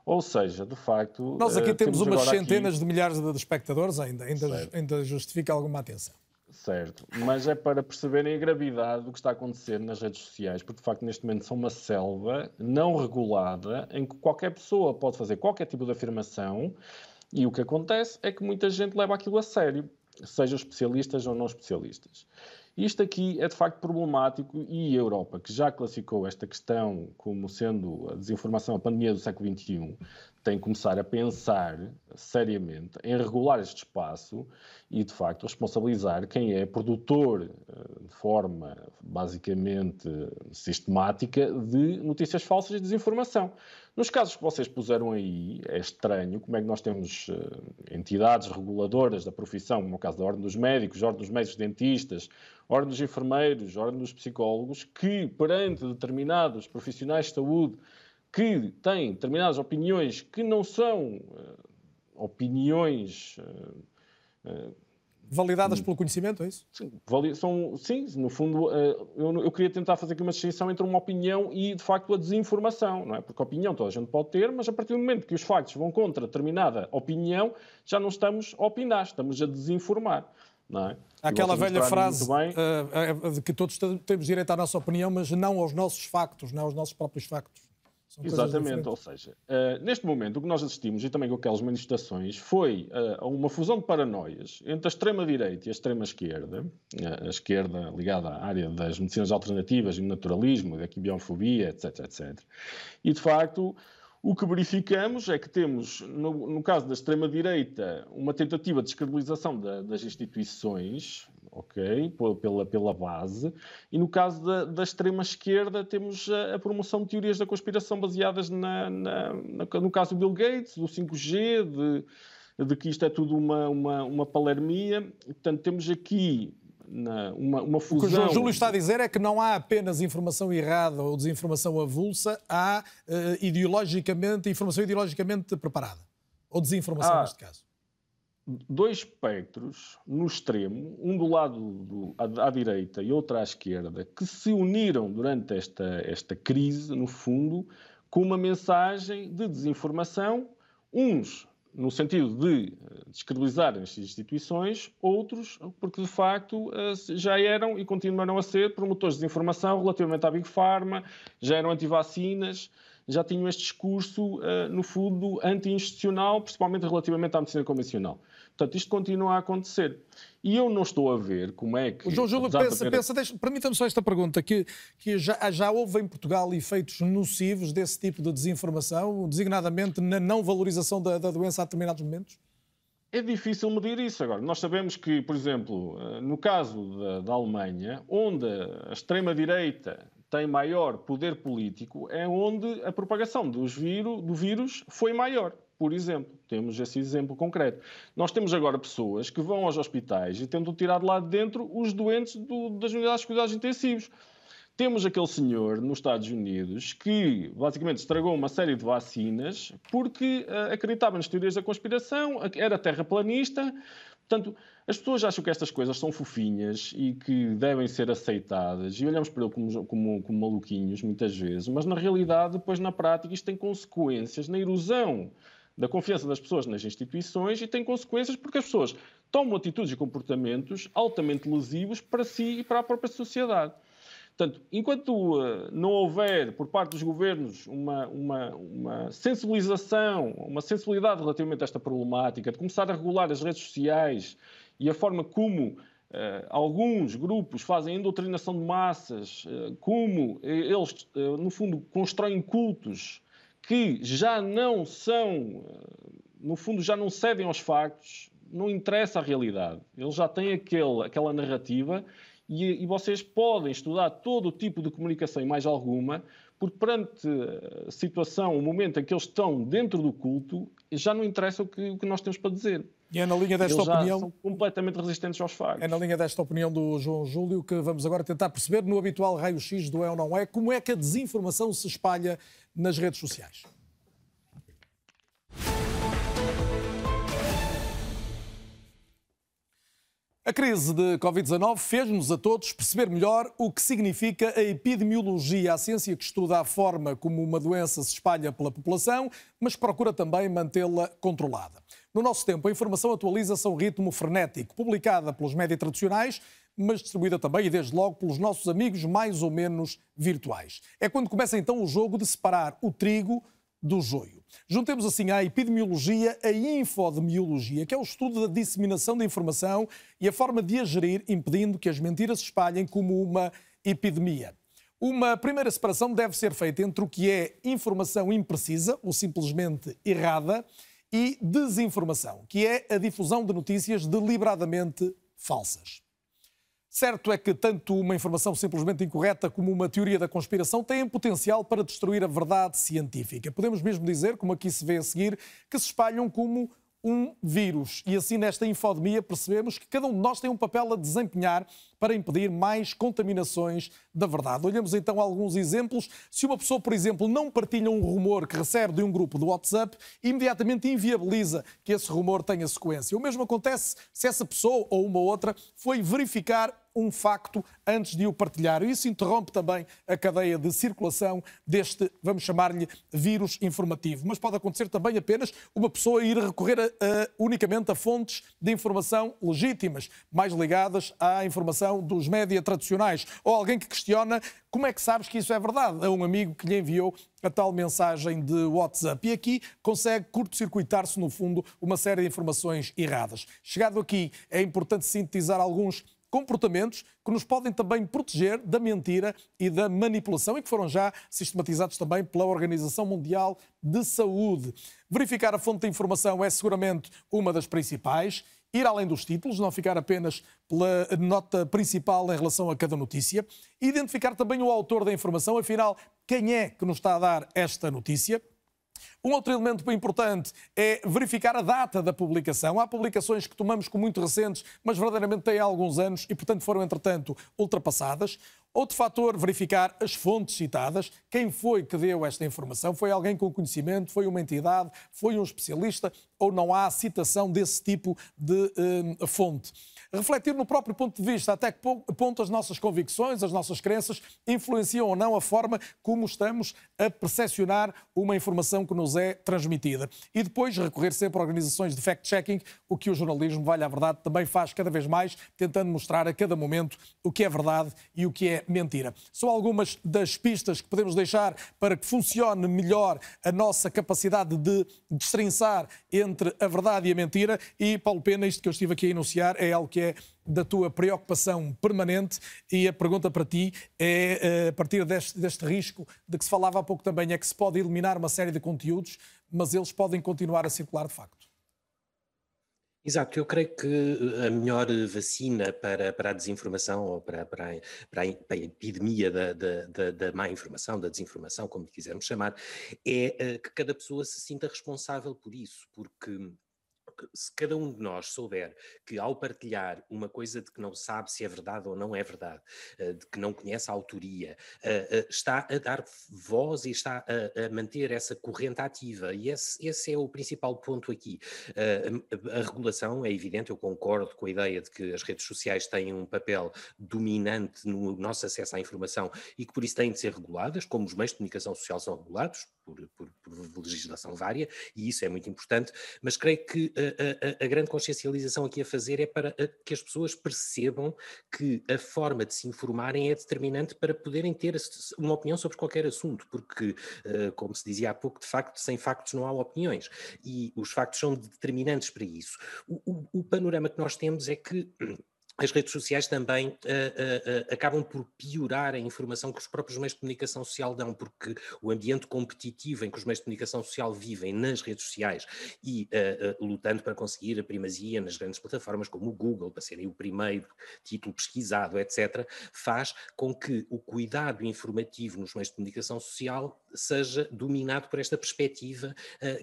Ou seja, de facto. Nós aqui uh, temos, temos umas centenas aqui... de milhares de espectadores, ainda, ainda, ainda justifica alguma atenção. Certo, mas é para perceberem a gravidade do que está a acontecer nas redes sociais, porque de facto neste momento são uma selva não regulada em que qualquer pessoa pode fazer qualquer tipo de afirmação e o que acontece é que muita gente leva aquilo a sério, sejam especialistas ou não especialistas. Isto aqui é de facto problemático e a Europa, que já classificou esta questão como sendo a desinformação, a pandemia do século XXI, tem que começar a pensar seriamente em regular este espaço e, de facto, responsabilizar quem é produtor eh, de forma basicamente sistemática de notícias falsas e desinformação. Nos casos que vocês puseram aí, é estranho como é que nós temos uh, entidades reguladoras da profissão, como é o caso da Ordem dos Médicos, Ordem dos Médicos Dentistas, Ordem dos Enfermeiros, Ordem dos Psicólogos, que perante determinados profissionais de saúde que têm determinadas opiniões que não são uh, opiniões uh, Validadas pelo conhecimento, é isso? Sim, são, sim no fundo, eh, eu, queria tentar fazer aqui uma distinção entre uma opinião e, de facto, a desinformação, não é? Porque a opinião toda a gente pode ter, mas a partir do momento que os factos vão contra determinada opinião, já não estamos a opinar, estamos a desinformar. Não é? Aquela velha frase uh, que todos temos direito à nossa opinião, mas não aos nossos factos, não aos nossos próprios factos. São Exatamente, ou seja, uh, neste momento o que nós assistimos, e também com aquelas manifestações, foi uh, uma fusão de paranoias entre a extrema-direita e a extrema-esquerda, uh, a esquerda ligada à área das medicinas alternativas e do naturalismo, da quibiofobia, etc, etc. E, de facto, o que verificamos é que temos, no, no caso da extrema-direita, uma tentativa de descredibilização da, das instituições, ok, pela, pela base, e no caso da, da extrema-esquerda temos a, a, promoção de teorias da conspiração baseadas na, na, na, no caso do Bill Gates, do 5G, de, de que isto é tudo uma, uma, uma palermia. Portanto, temos aqui na, uma, uma fusão. O que o João Júlio está a dizer é que não há apenas informação errada ou desinformação avulsa, há uh, ideologicamente, informação ideologicamente preparada. Ou desinformação, há neste caso. Dois espectros no extremo, um do lado do, à, à, direita e outro à esquerda, que se uniram durante esta, esta crise, no fundo, com uma mensagem de desinformação, uns no sentido de eh, descredibilizar as instituições, outros porque de facto eh, já eram e continuarão a ser promotores de desinformação relativamente à Big Pharma, já eram anti-vacinas, já tinham este discurso, eh, no fundo, anti-institucional, principalmente relativamente à medicina convencional. Portanto, isto continua a acontecer. E eu não estou a ver como é que. O João Júlio, pensa, haver... pensa permita-me só esta pergunta: que, que já, já houve em Portugal efeitos nocivos desse tipo de desinformação, designadamente na não valorização da, da doença a determinados momentos? É difícil medir isso. Agora, nós sabemos que, por exemplo, eh, no caso da, da Alemanha, onde a extrema-direita tem maior poder político, é onde a propagação dos vírus, do vírus foi maior por exemplo. Temos esse exemplo concreto. Nós temos agora pessoas que vão aos hospitais e tentam tirar de lá de dentro os doentes do, das unidades de cuidados intensivos. Temos aquele senhor nos Estados Unidos que basicamente estragou uma série de vacinas porque uh, acreditava nas teorias da conspiração, era terraplanista, Portanto, as pessoas acham que estas coisas são fofinhas e que devem ser aceitadas e olhamos para ele como, como, como maluquinhos muitas vezes, mas na realidade, depois na prática, isto tem consequências na erosão da confiança das pessoas nas instituições e tem consequências porque as pessoas tomam atitudes e comportamentos altamente lesivos para si e para a própria sociedade. Portanto, enquanto uh, não houver por parte dos governos uma, uma, uma, sensibilização, uma sensibilidade relativamente a esta problemática, de começar a regular as redes sociais e a forma como uh, alguns grupos fazem endoutrinação de massas, uh, como eles, no fundo, constroem cultos que já não são, no fundo, já não cedem aos factos, não interessa a realidade. Eles já têm aquele, aquela narrativa e, e, vocês podem estudar todo o tipo de comunicação e mais alguma, porque perante a situação, o momento em que eles estão dentro do culto, já não interessa o que, o que nós temos para dizer. E é na linha desta eles opinião. são completamente resistentes aos factos. É na linha desta opinião do João Júlio que vamos agora tentar perceber, no habitual raio-x do é ou não é, como é que a desinformação se espalha nas redes sociais. A crise de Covid-19 fez-nos a todos perceber melhor o que significa a epidemiologia, a ciência que estuda a forma como uma doença se espalha pela população, mas que procura também mantê-la controlada. No nosso tempo, a informação atualiza-se a um ritmo frenético, publicada pelos médias tradicionais, mas distribuída também e desde logo pelos nossos amigos mais ou menos virtuais. É quando começa então o jogo de separar o trigo do joio. Juntemos assim à epidemiologia a infodemiologia, que é o estudo da disseminação da informação e a forma de a gerir, impedindo que as mentiras se espalhem como uma epidemia. Uma primeira separação deve ser feita entre o que é informação imprecisa ou simplesmente errada e desinformação, que é a difusão de notícias deliberadamente falsas. Certo é que tanto uma informação simplesmente incorreta como uma teoria da conspiração têm potencial para destruir a verdade científica. Podemos mesmo dizer, como aqui se vê a seguir, que se espalham como um vírus. E assim, nesta infodemia, percebemos que cada um de nós tem um papel a desempenhar para impedir mais contaminações da verdade. Olhamos então alguns exemplos. Se uma pessoa, por exemplo, não partilha um rumor que recebe de um grupo do WhatsApp, imediatamente inviabiliza que esse rumor tenha sequência. O mesmo acontece se essa pessoa ou uma outra foi verificar um facto antes de o partilhar. Isso interrompe também a cadeia de circulação deste, vamos chamar-lhe, vírus informativo. Mas pode acontecer também apenas uma pessoa ir recorrer a, a, unicamente a fontes de informação legítimas, mais ligadas à informação dos média tradicionais. Ou alguém que questiona como é que sabes que isso é verdade? A um amigo que lhe enviou a tal mensagem de WhatsApp. E aqui consegue curto-circuitar-se, no fundo, uma série de informações erradas. Chegado aqui, é importante sintetizar alguns comportamentos que nos podem também proteger da mentira e da manipulação e que foram já sistematizados também pela Organização Mundial de Saúde. Verificar a fonte de informação é seguramente uma das principais. Ir além dos títulos, não ficar apenas pela nota principal em relação a cada notícia. Identificar também o autor da informação, afinal, quem é que nos está a dar esta notícia. Um outro elemento bem importante é verificar a data da publicação. Há publicações que tomamos como muito recentes, mas verdadeiramente têm alguns anos e, portanto, foram, entretanto, ultrapassadas. Outro fator, verificar as fontes citadas. Quem foi que deu esta informação? Foi alguém com conhecimento? Foi uma entidade? Foi um especialista? Ou não há citação desse tipo de uh, fonte? Refletir no próprio ponto de vista, até que ponto as nossas convicções, as nossas crenças influenciam ou não a forma como estamos a percepcionar uma informação que nos é transmitida. E depois recorrer sempre a organizações de fact-checking, o que o jornalismo, vale a verdade, também faz cada vez mais, tentando mostrar a cada momento o que é verdade e o que é mentira. São algumas das pistas que podemos deixar para que funcione melhor a nossa capacidade de destrinçar entre a verdade e a mentira. E, Paulo Pena, isto que eu estive aqui a enunciar é algo que que é da tua preocupação permanente e a pergunta para ti é, eh, a partir deste, deste risco de que se falava há pouco também, é que se pode eliminar uma série de conteúdos, mas eles podem continuar a circular de facto. Exato, eu creio que a melhor vacina para, para a desinformação ou para, para, a, para a epidemia da, da, da, má informação, da desinformação, como quisermos chamar, é eh, que cada pessoa se sinta responsável por isso, porque se cada um de nós souber que ao partilhar uma coisa de que não sabe se é verdade ou não é verdade, uh, de que não conhece a autoria, uh, está a dar voz e está a, manter essa corrente ativa. E esse, esse é o principal ponto aqui. A, regulação é evidente, eu concordo com a ideia de que as redes sociais têm um papel dominante no nosso acesso à informação e que por isso têm de ser reguladas, como os meios de comunicação social são regulados, por, por, por legislação vária, e isso é muito importante, mas creio que a, a, a, grande consciencialização aqui a fazer é para que as pessoas percebam que a forma de se informarem é determinante para poderem ter uma opinião sobre qualquer assunto, porque, como se dizia há pouco, de facto, sem factos não há opiniões, e os factos são determinantes para isso. O, o, o panorama que nós temos é que as redes sociais também uh, uh, uh, acabam por piorar a informação que os próprios meios de comunicação social dão, porque o ambiente competitivo em que os meios de comunicação social vivem nas redes sociais e lutando para conseguir a primazia nas grandes plataformas como o Google, para serem o primeiro título pesquisado, etc., faz com que o cuidado informativo nos meios de comunicação social seja dominado por esta perspectiva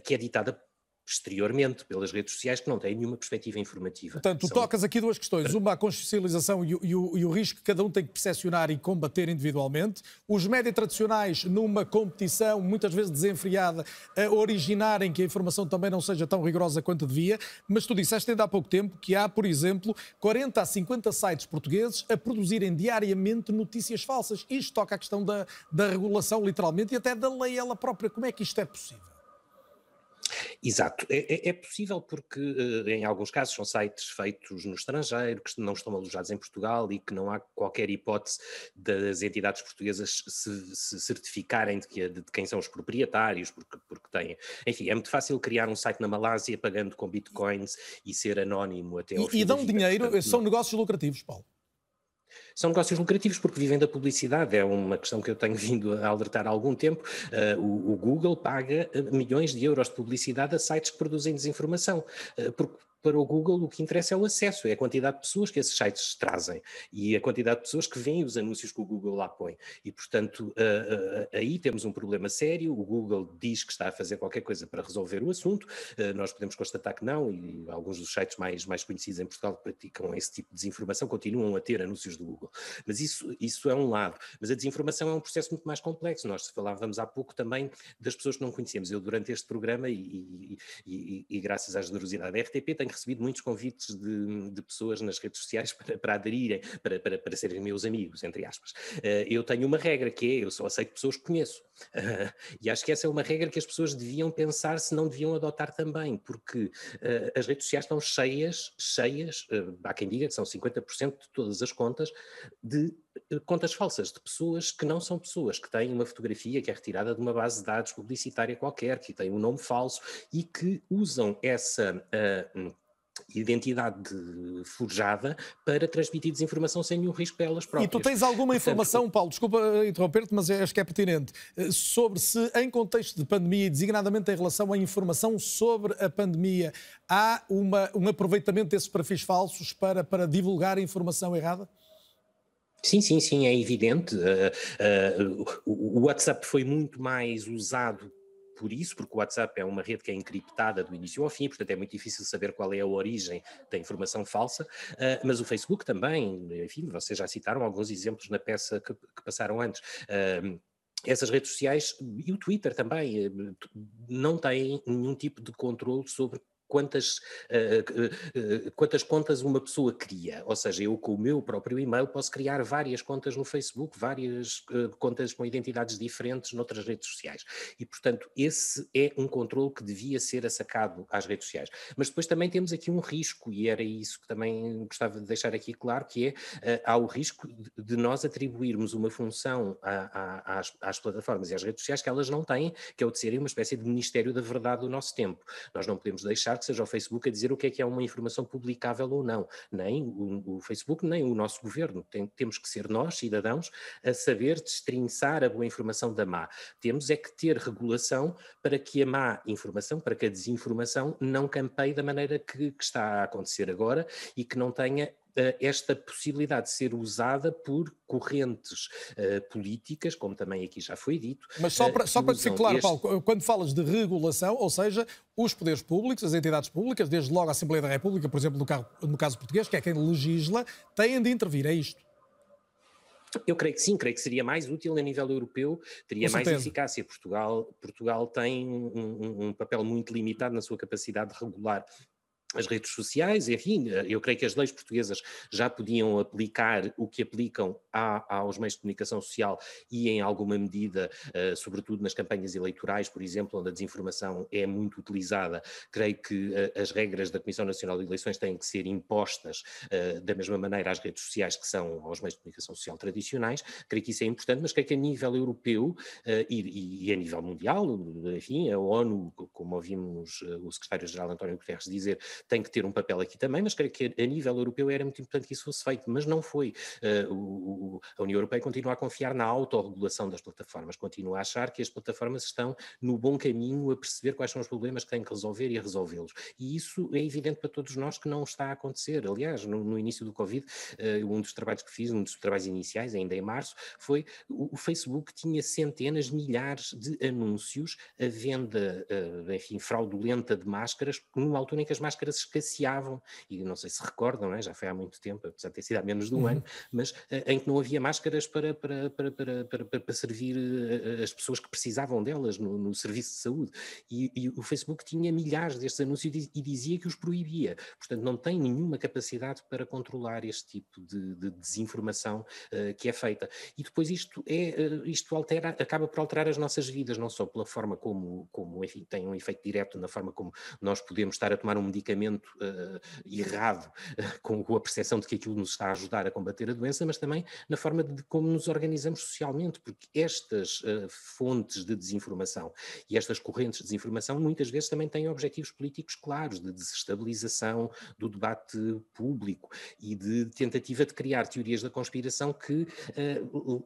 que é ditada exteriormente pelas redes sociais que não têm nenhuma perspectiva informativa. Portanto, tu São... tocas aqui duas questões. Uma, a consciencialização e o, e, o, e o, risco que cada um tem que percepcionar e combater individualmente. Os médias tradicionais, numa competição muitas vezes desenfreada, a originarem que a informação também não seja tão rigorosa quanto devia. Mas tu disseste ainda há pouco tempo que há, por exemplo, 40 a 50 sites portugueses a produzirem diariamente notícias falsas. Isto toca a questão da, da regulação, literalmente, e até da lei ela própria. Como é que isto é possível? Exato, é, é, é possível porque uh, em alguns casos são sites feitos no estrangeiro, que não estão alojados em Portugal e que não há qualquer hipótese das entidades portuguesas se, se certificarem de, que, de, quem são os proprietários, porque, porque têm. Enfim, é muito fácil criar um site na Malásia pagando com bitcoins e ser anónimo até ao e, fim. E dão dinheiro, Portanto, são negócios lucrativos, Paulo. São negócios lucrativos porque vivem da publicidade, é uma questão que eu tenho [LAUGHS] vindo a alertar há algum tempo. Uh, o, o, Google paga milhões de euros de publicidade a sites que produzem desinformação, uh, porque para o Google o que interessa é o acesso, é a quantidade de pessoas que esses sites trazem e a quantidade de pessoas que veem os anúncios que o Google lá põe. E, portanto, uh, uh, aí temos um problema sério. O Google diz que está a fazer qualquer coisa para resolver o assunto. Uh, nós podemos constatar que não, e alguns dos sites mais, mais conhecidos em Portugal que praticam esse tipo de desinformação continuam a ter anúncios do Google. Mas isso, isso é um lado. Mas a desinformação é um processo muito mais complexo. Nós falávamos há pouco também das pessoas que não conhecemos. Eu, durante este programa, e, e, e, e graças à generosidade da RTP, tenho recebido muitos convites de, de pessoas nas redes sociais [LAUGHS] para, para aderirem, para, para, para serem meus amigos, entre aspas. Uh, eu tenho uma regra que é, eu só aceito pessoas que conheço. [LAUGHS] E acho que essa é uma regra que as pessoas deviam pensar se não deviam adotar também, porque uh, as redes sociais estão cheias, cheias, há quem diga que são 50% de todas as contas, de contas falsas de pessoas que não são pessoas, que têm uma fotografia que é retirada de uma base de dados publicitária qualquer, que tem um nome falso e que usam essa uh, identidade forjada para transmitir desinformação sem nenhum risco para elas próprias. E tu tens alguma Portanto, informação, Paulo, desculpa interromper-te, mas acho que é pertinente, eh, sobre se em contexto de pandemia, designadamente em relação à informação sobre a pandemia, há uma, um aproveitamento desses perfis falsos para, para divulgar a informação errada? Sim, sim, sim, é evidente. Uh, uh, o WhatsApp foi muito mais usado por isso, porque o WhatsApp é uma rede que é encriptada do início ao fim, portanto é muito difícil saber qual é a origem da informação falsa, uh, mas o Facebook também, enfim, vocês já citaram alguns exemplos na peça que, que passaram antes. Uh, essas redes sociais e o Twitter também não têm nenhum tipo de controle sobre quantas, uh, uh, quantas contas uma pessoa cria. Ou seja, eu com o meu próprio e-mail posso criar várias contas no Facebook, várias uh, contas com identidades diferentes noutras redes sociais. E, portanto, esse é um controle que devia ser assacado às redes sociais. Mas depois também temos aqui um risco, e era isso que também gostava de deixar aqui claro, que é, há o risco de nós atribuirmos uma função a, a, às, às plataformas e às redes sociais que elas não têm, que é o de serem uma espécie de Ministério da Verdade do nosso tempo. Nós não podemos deixar que seja o Facebook a dizer o que é que é uma informação publicável ou não. Nem o, o Facebook, nem o nosso governo. Tem, temos que ser nós, cidadãos, a saber destrinçar a boa informação da má. Temos é que ter regulação para que a má informação, para que a desinformação não campeie da maneira que, que está a acontecer agora e que não tenha esta possibilidade de ser usada por correntes uh, políticas, como também aqui já foi dito. Mas só para, só para ficar claro, este... Paulo, quando falas de regulação, ou seja, os poderes públicos, as entidades públicas, desde logo a Assembleia da República, por exemplo, no caso, no caso português, que é quem legisla, têm de intervir, é isto? Eu creio que sim, creio que seria mais útil a nível europeu, teria mais eficácia. Portugal, Portugal tem um, um- um papel muito limitado na sua capacidade de regular as redes sociais, enfim, eu creio que as leis portuguesas já podiam aplicar o que aplicam a- aos meios de comunicação social e em alguma medida, eh, sobretudo nas campanhas eleitorais, por exemplo, onde a desinformação é muito utilizada, creio que eh, as regras da Comissão Nacional de Eleições têm que ser impostas eh, da mesma maneira às redes sociais que são aos meios de comunicação social tradicionais, creio que isso é importante, mas creio que a nível europeu eh, e, e- a nível mundial, enfim, a ONU, co- como ouvimos eh, o secretário-geral António Guterres dizer, tem que ter um papel aqui também, mas creio que a nível europeu era muito importante que isso fosse feito, mas não foi. Eh, o- o- a União Europeia continua a confiar na autorregulação das plataformas, continua a achar que as plataformas estão no bom caminho a perceber quais são os problemas que têm que resolver e a resolvê-los. E isso é evidente para todos nós que não está a acontecer. Aliás, no, no início do Covid, eh, um dos trabalhos que fiz, um dos trabalhos iniciais, ainda em março, foi o, o Facebook tinha centenas, milhares de anúncios a venda, eh, enfim, fraudulenta de máscaras, numa altura em que as máscaras escasseavam, e não sei se recordam, é? já foi há muito tempo, apesar de ter sido há menos de um Uhum. ano, mas eh, em que não havia máscaras para, para, para, para, para, para- servir eh, as pessoas que precisavam delas no, no serviço de saúde. E, e o Facebook tinha milhares destes anúncios e diz- dizia que os proibia. Portanto, não tem nenhuma capacidade para controlar este tipo de, de desinformação eh, que é feita. E depois isto é, eh, isto altera, acaba por alterar as nossas vidas, não só pela forma como, como enfim, tem um efeito direto na forma como nós podemos estar a tomar um medicamento eh, errado, eh, com, a percepção de que aquilo nos está a ajudar a combater a doença, mas também na forma de como nos organizamos socialmente, porque estas eh, fontes de desinformação e estas correntes de desinformação muitas vezes também têm objetivos políticos claros, de desestabilização do debate público e de tentativa de criar teorias da conspiração que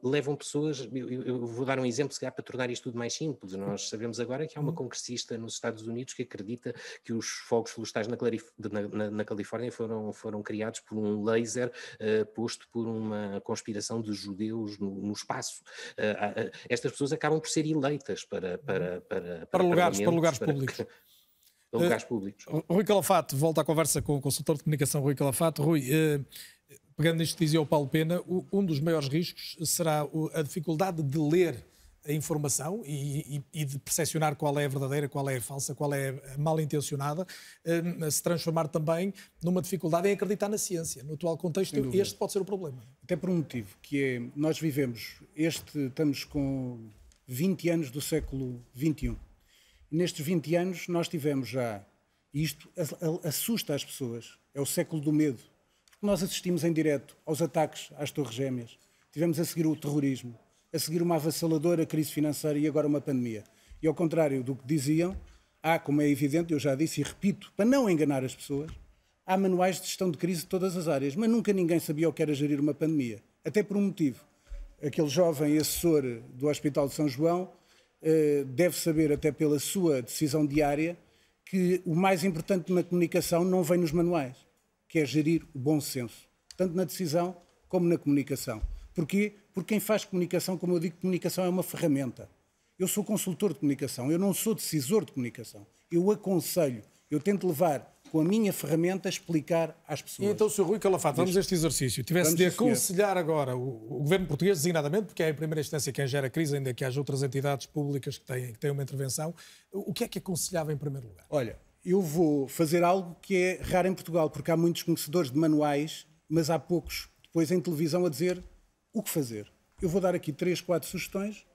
levam pessoas. Eu, eu- vou dar um exemplo, se calhar, para tornar isto tudo mais simples. Nós sabemos agora que há uma congressista nos Estados Unidos que acredita que os fogos florestais na, na- na- na Califórnia foram, foram criados por um laser eh, posto por uma conspiração de judeus no, no espaço. Eh, ah, ah, estas pessoas acabam por ser eleitas para, para, para, Para lugares, para parlamentos, lugares públicos. [LAUGHS] para lugares Eh, públicos. Rui Calafato, volta à conversa com o consultor de comunicação Rui Calafato. Rui, eh, pegando nisto que dizia o Paulo Pena, um dos maiores riscos será a dificuldade de ler a informação e, e- e de percepcionar qual é a verdadeira, qual é a falsa, qual é a mal intencionada, eh, se transformar também numa dificuldade em acreditar na ciência. No atual contexto, este pode ser o problema. Até por um motivo, que é, nós vivemos, este, estamos com 20 anos do século XXI. Nestes 20 anos nós tivemos já, e isto a- a- assusta as pessoas, é o século do medo. Porque nós assistimos em direto aos ataques às torres gêmeas, tivemos a seguir o terrorismo, a seguir uma avassaladora crise financeira e agora uma pandemia. E ao contrário do que diziam, há, como é evidente, eu já disse e repito, para não enganar as pessoas, há manuais de gestão de crise de todas as áreas, mas nunca ninguém sabia o que era gerir uma pandemia. Até por um motivo. Aquele jovem assessor do Hospital de São João eh, deve saber, até pela sua decisão diária, que o mais importante na comunicação não vem nos manuais, que é gerir o bom senso, tanto na decisão como na comunicação. Porquê? Porque quem faz comunicação, como eu digo, comunicação é uma ferramenta. Eu sou consultor de comunicação, eu não sou decisor de comunicação. Eu aconselho, eu tento levar com a minha ferramenta a explicar às E pessoas. então, Sr. Rui Calafato, vamos a este exercício. Tivesse Vamos, de aconselhar agora o, o governo português, designadamente, porque é em primeira instância quem gera a crise, ainda que haja outras entidades públicas que têm, que têm uma intervenção, o que é que aconselhava em primeiro lugar? Olha, eu vou fazer algo que é raro em Portugal, porque há muitos conhecedores de manuais, mas há poucos depois em televisão a dizer o que fazer. Eu vou dar aqui três, quatro sugestões,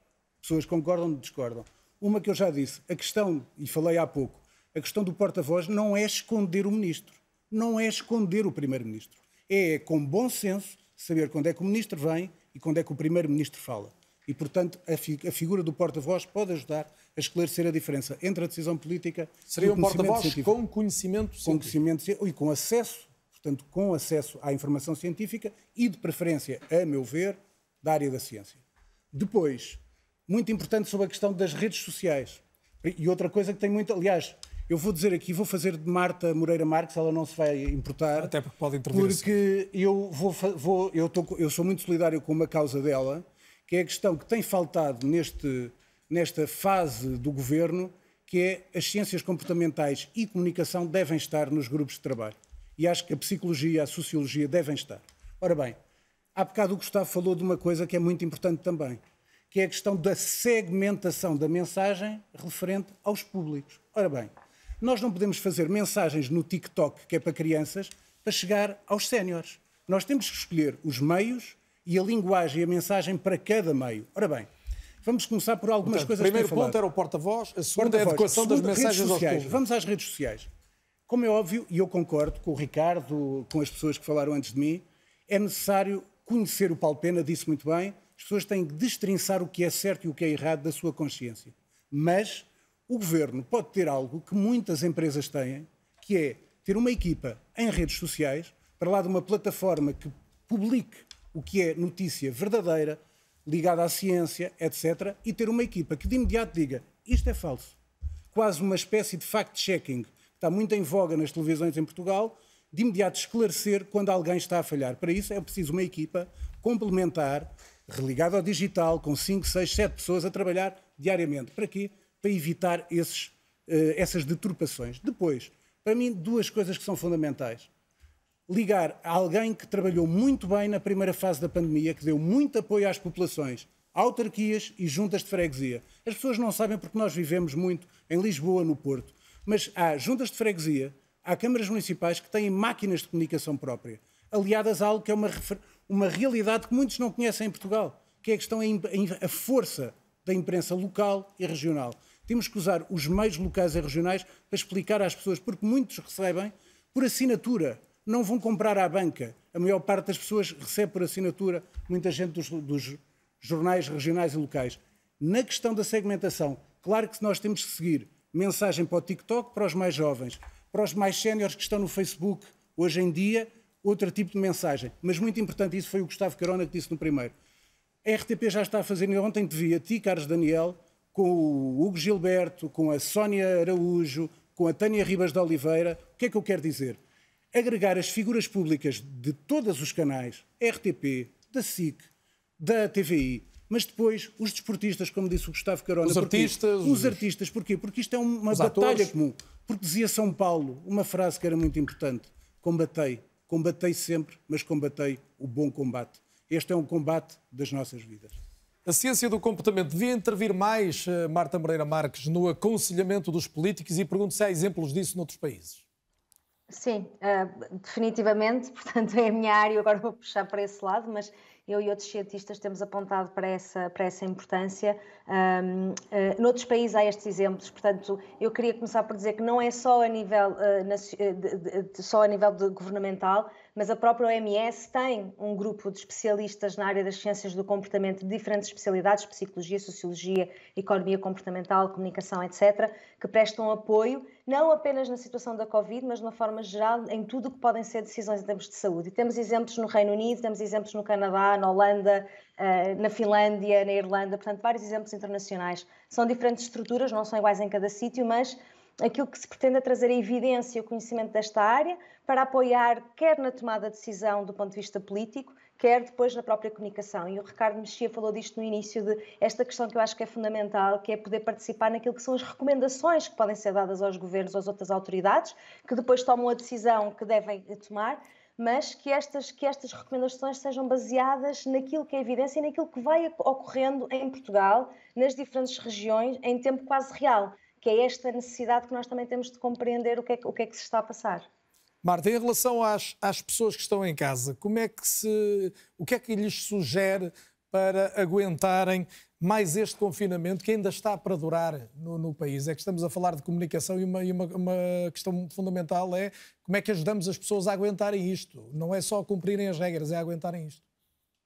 pessoas concordam ou discordam. Uma que eu já disse, a questão, e falei há pouco, a questão do porta-voz não é esconder o ministro, não é esconder o primeiro-ministro. É, com bom senso, saber quando é que o ministro vem e quando é que o primeiro-ministro fala. E, portanto, a, fi- a figura do porta-voz pode ajudar a esclarecer a diferença entre a decisão política Seria e o um conhecimento porta-voz com conhecimento com científico. conhecimento ci- e com acesso, portanto, com acesso à informação científica e, de preferência, a meu ver, da área da ciência. Depois, muito importante sobre a questão das redes sociais. E outra coisa que tem muito, aliás, Eu vou dizer aqui, vou fazer de Marta Moreira Marques, ela não se vai importar. Até porque pode intervir. Porque eu, vou, vou, eu, tô, eu sou muito solidário com uma causa dela, que é a questão que tem faltado neste, nesta fase do governo, que é as ciências comportamentais e comunicação devem estar nos grupos de trabalho. E acho que a psicologia e a sociologia devem estar. Ora bem, há bocado o Gustavo falou de uma coisa que é muito importante também, que é a questão da segmentação da mensagem referente aos públicos. Ora bem, nós não podemos fazer mensagens no TikTok, que é para crianças, para chegar aos séniores. Nós temos que escolher os meios e a linguagem e a mensagem para cada meio. Ora bem, vamos começar por algumas Portanto, coisas O primeiro que ponto era o porta-voz, a segunda é a adequação das mensagens aos sociais. públicos. Vamos às redes sociais. Como é óbvio, e eu concordo com o Ricardo, com as pessoas que falaram antes de mim, é necessário conhecer o Paulo Pena, disse muito bem, as pessoas têm que destrinçar o que é certo e o que é errado da sua consciência. Mas o governo pode ter algo que muitas empresas têm, que é ter uma equipa em redes sociais, para lá de uma plataforma que publique o que é notícia verdadeira, ligada à ciência, etc., e ter uma equipa que de imediato diga isto é falso. Quase uma espécie de fact-checking, está muito em voga nas televisões em Portugal, de imediato esclarecer quando alguém está a falhar. Para isso é preciso uma equipa complementar, religada ao digital, com 5, 6, 7 pessoas a trabalhar diariamente. Para quê? Para evitar esses, uh, essas deturpações. Depois, para mim, duas coisas que são fundamentais. Ligar a alguém que trabalhou muito bem na primeira fase da pandemia, que deu muito apoio às populações, autarquias e juntas de freguesia. As pessoas não sabem porque nós vivemos muito em Lisboa, no Porto, mas há juntas de freguesia, há câmaras municipais que têm máquinas de comunicação própria, aliadas a algo que é uma, uma realidade que muitos não conhecem em Portugal, que é a questão a força da imprensa local e regional. Temos que usar os meios locais e regionais para explicar às pessoas, porque muitos recebem por assinatura, não vão comprar à banca. A maior parte das pessoas recebe por assinatura, muita gente dos, dos jornais regionais e locais. Na questão da segmentação, claro que nós temos que seguir mensagem para o TikTok, para os mais jovens, para os mais séniores que estão no Facebook, hoje em dia, outro tipo de mensagem. Mas muito importante, isso foi o Gustavo Carona que disse no primeiro. A RTP já está a fazer, ontem te vi a ti, Carlos Daniel, com o Hugo Gilberto, com a Sónia Araújo, com a Tânia Ribas de Oliveira. O que é que eu quero dizer? Agregar as figuras públicas de todos os canais, RTP, da SIC, da TVI, mas depois os desportistas, como disse o Gustavo Carona. Os porquê? artistas. Os artistas, porquê? Porque isto é uma Os batalha atores. comum. Porque dizia São Paulo uma frase que era muito importante: combatei. Combatei sempre, mas combatei o bom combate. Este é um combate das nossas vidas. A ciência do comportamento devia intervir mais, eh, Marta Moreira Marques, no aconselhamento dos políticos e pergunto se há exemplos disso noutros países. Sim, uh, definitivamente. [LAUGHS] Portanto, é a minha área, agora vou puxar para esse lado, mas eu e outros cientistas temos apontado para essa, para essa importância. Um, uh, noutros países há estes exemplos, portanto, eu queria começar por dizer que não é só a nível, uh, de, de, de, só a nível governamental, mas a própria OMS tem um grupo de especialistas na área das ciências do comportamento de diferentes especialidades, psicologia, sociologia, economia comportamental, comunicação, etc., que prestam apoio, não apenas na situação da Covid, mas de uma forma geral em tudo o que podem ser decisões em termos de saúde. E temos exemplos no Reino Unido, temos exemplos no Canadá, na Holanda, na Finlândia, na Irlanda, portanto, vários exemplos internacionais. São diferentes estruturas, não são iguais em cada sítio, mas aquilo que se pretende é trazer a evidência e o conhecimento desta área para apoiar quer na tomada de decisão do ponto de vista político, quer depois na própria comunicação. E o Ricardo Mexia falou disto no início, de esta questão que eu acho que é fundamental, que é poder participar naquilo que são as recomendações que podem ser dadas aos governos, às outras autoridades, que depois tomam a decisão que devem tomar, mas que estas, que estas recomendações sejam baseadas naquilo que é evidência e naquilo que vai ocorrendo em Portugal, nas diferentes regiões, em tempo quase real que é esta necessidade que nós também temos de compreender o que é, o que, é que se está a passar. Marta, em relação às, às pessoas que estão em casa, como é que se, o que é que lhes sugere para aguentarem mais este confinamento que ainda está para durar no, no país? É que estamos a falar de comunicação e, uma, e uma, uma, questão fundamental é como é que ajudamos as pessoas a aguentarem isto. Não é só cumprirem as regras, é aguentarem isto.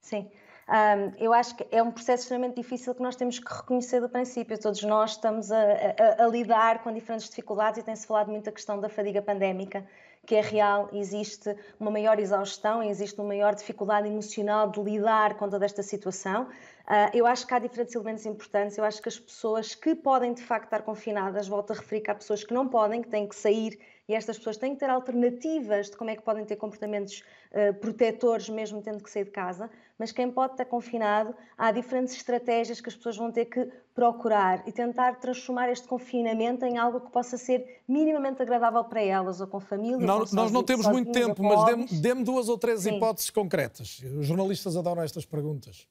Sim. Um, eu acho que é um processo extremamente difícil que nós temos que reconhecer do princípio. Todos nós estamos a, a, a lidar com diferentes dificuldades e tem-se falado muito da questão da fadiga pandémica, que é real, existe uma maior exaustão, existe uma maior dificuldade emocional de lidar com toda esta situação. Uh, eu acho que há diferentes elementos importantes. Eu acho que as pessoas que podem de facto estar confinadas, volto a referir que há pessoas que não podem, que têm que sair e estas pessoas têm que ter alternativas de como é que podem ter comportamentos uh, protetores, mesmo tendo que sair de casa. Mas quem pode estar confinado, há diferentes estratégias que as pessoas vão ter que procurar e tentar transformar este confinamento em algo que possa ser minimamente agradável para elas, ou com família. Não, nós não temos muito tempo, mas dê-me dê duas ou três Sim. hipóteses concretas. Os jornalistas adoram estas perguntas.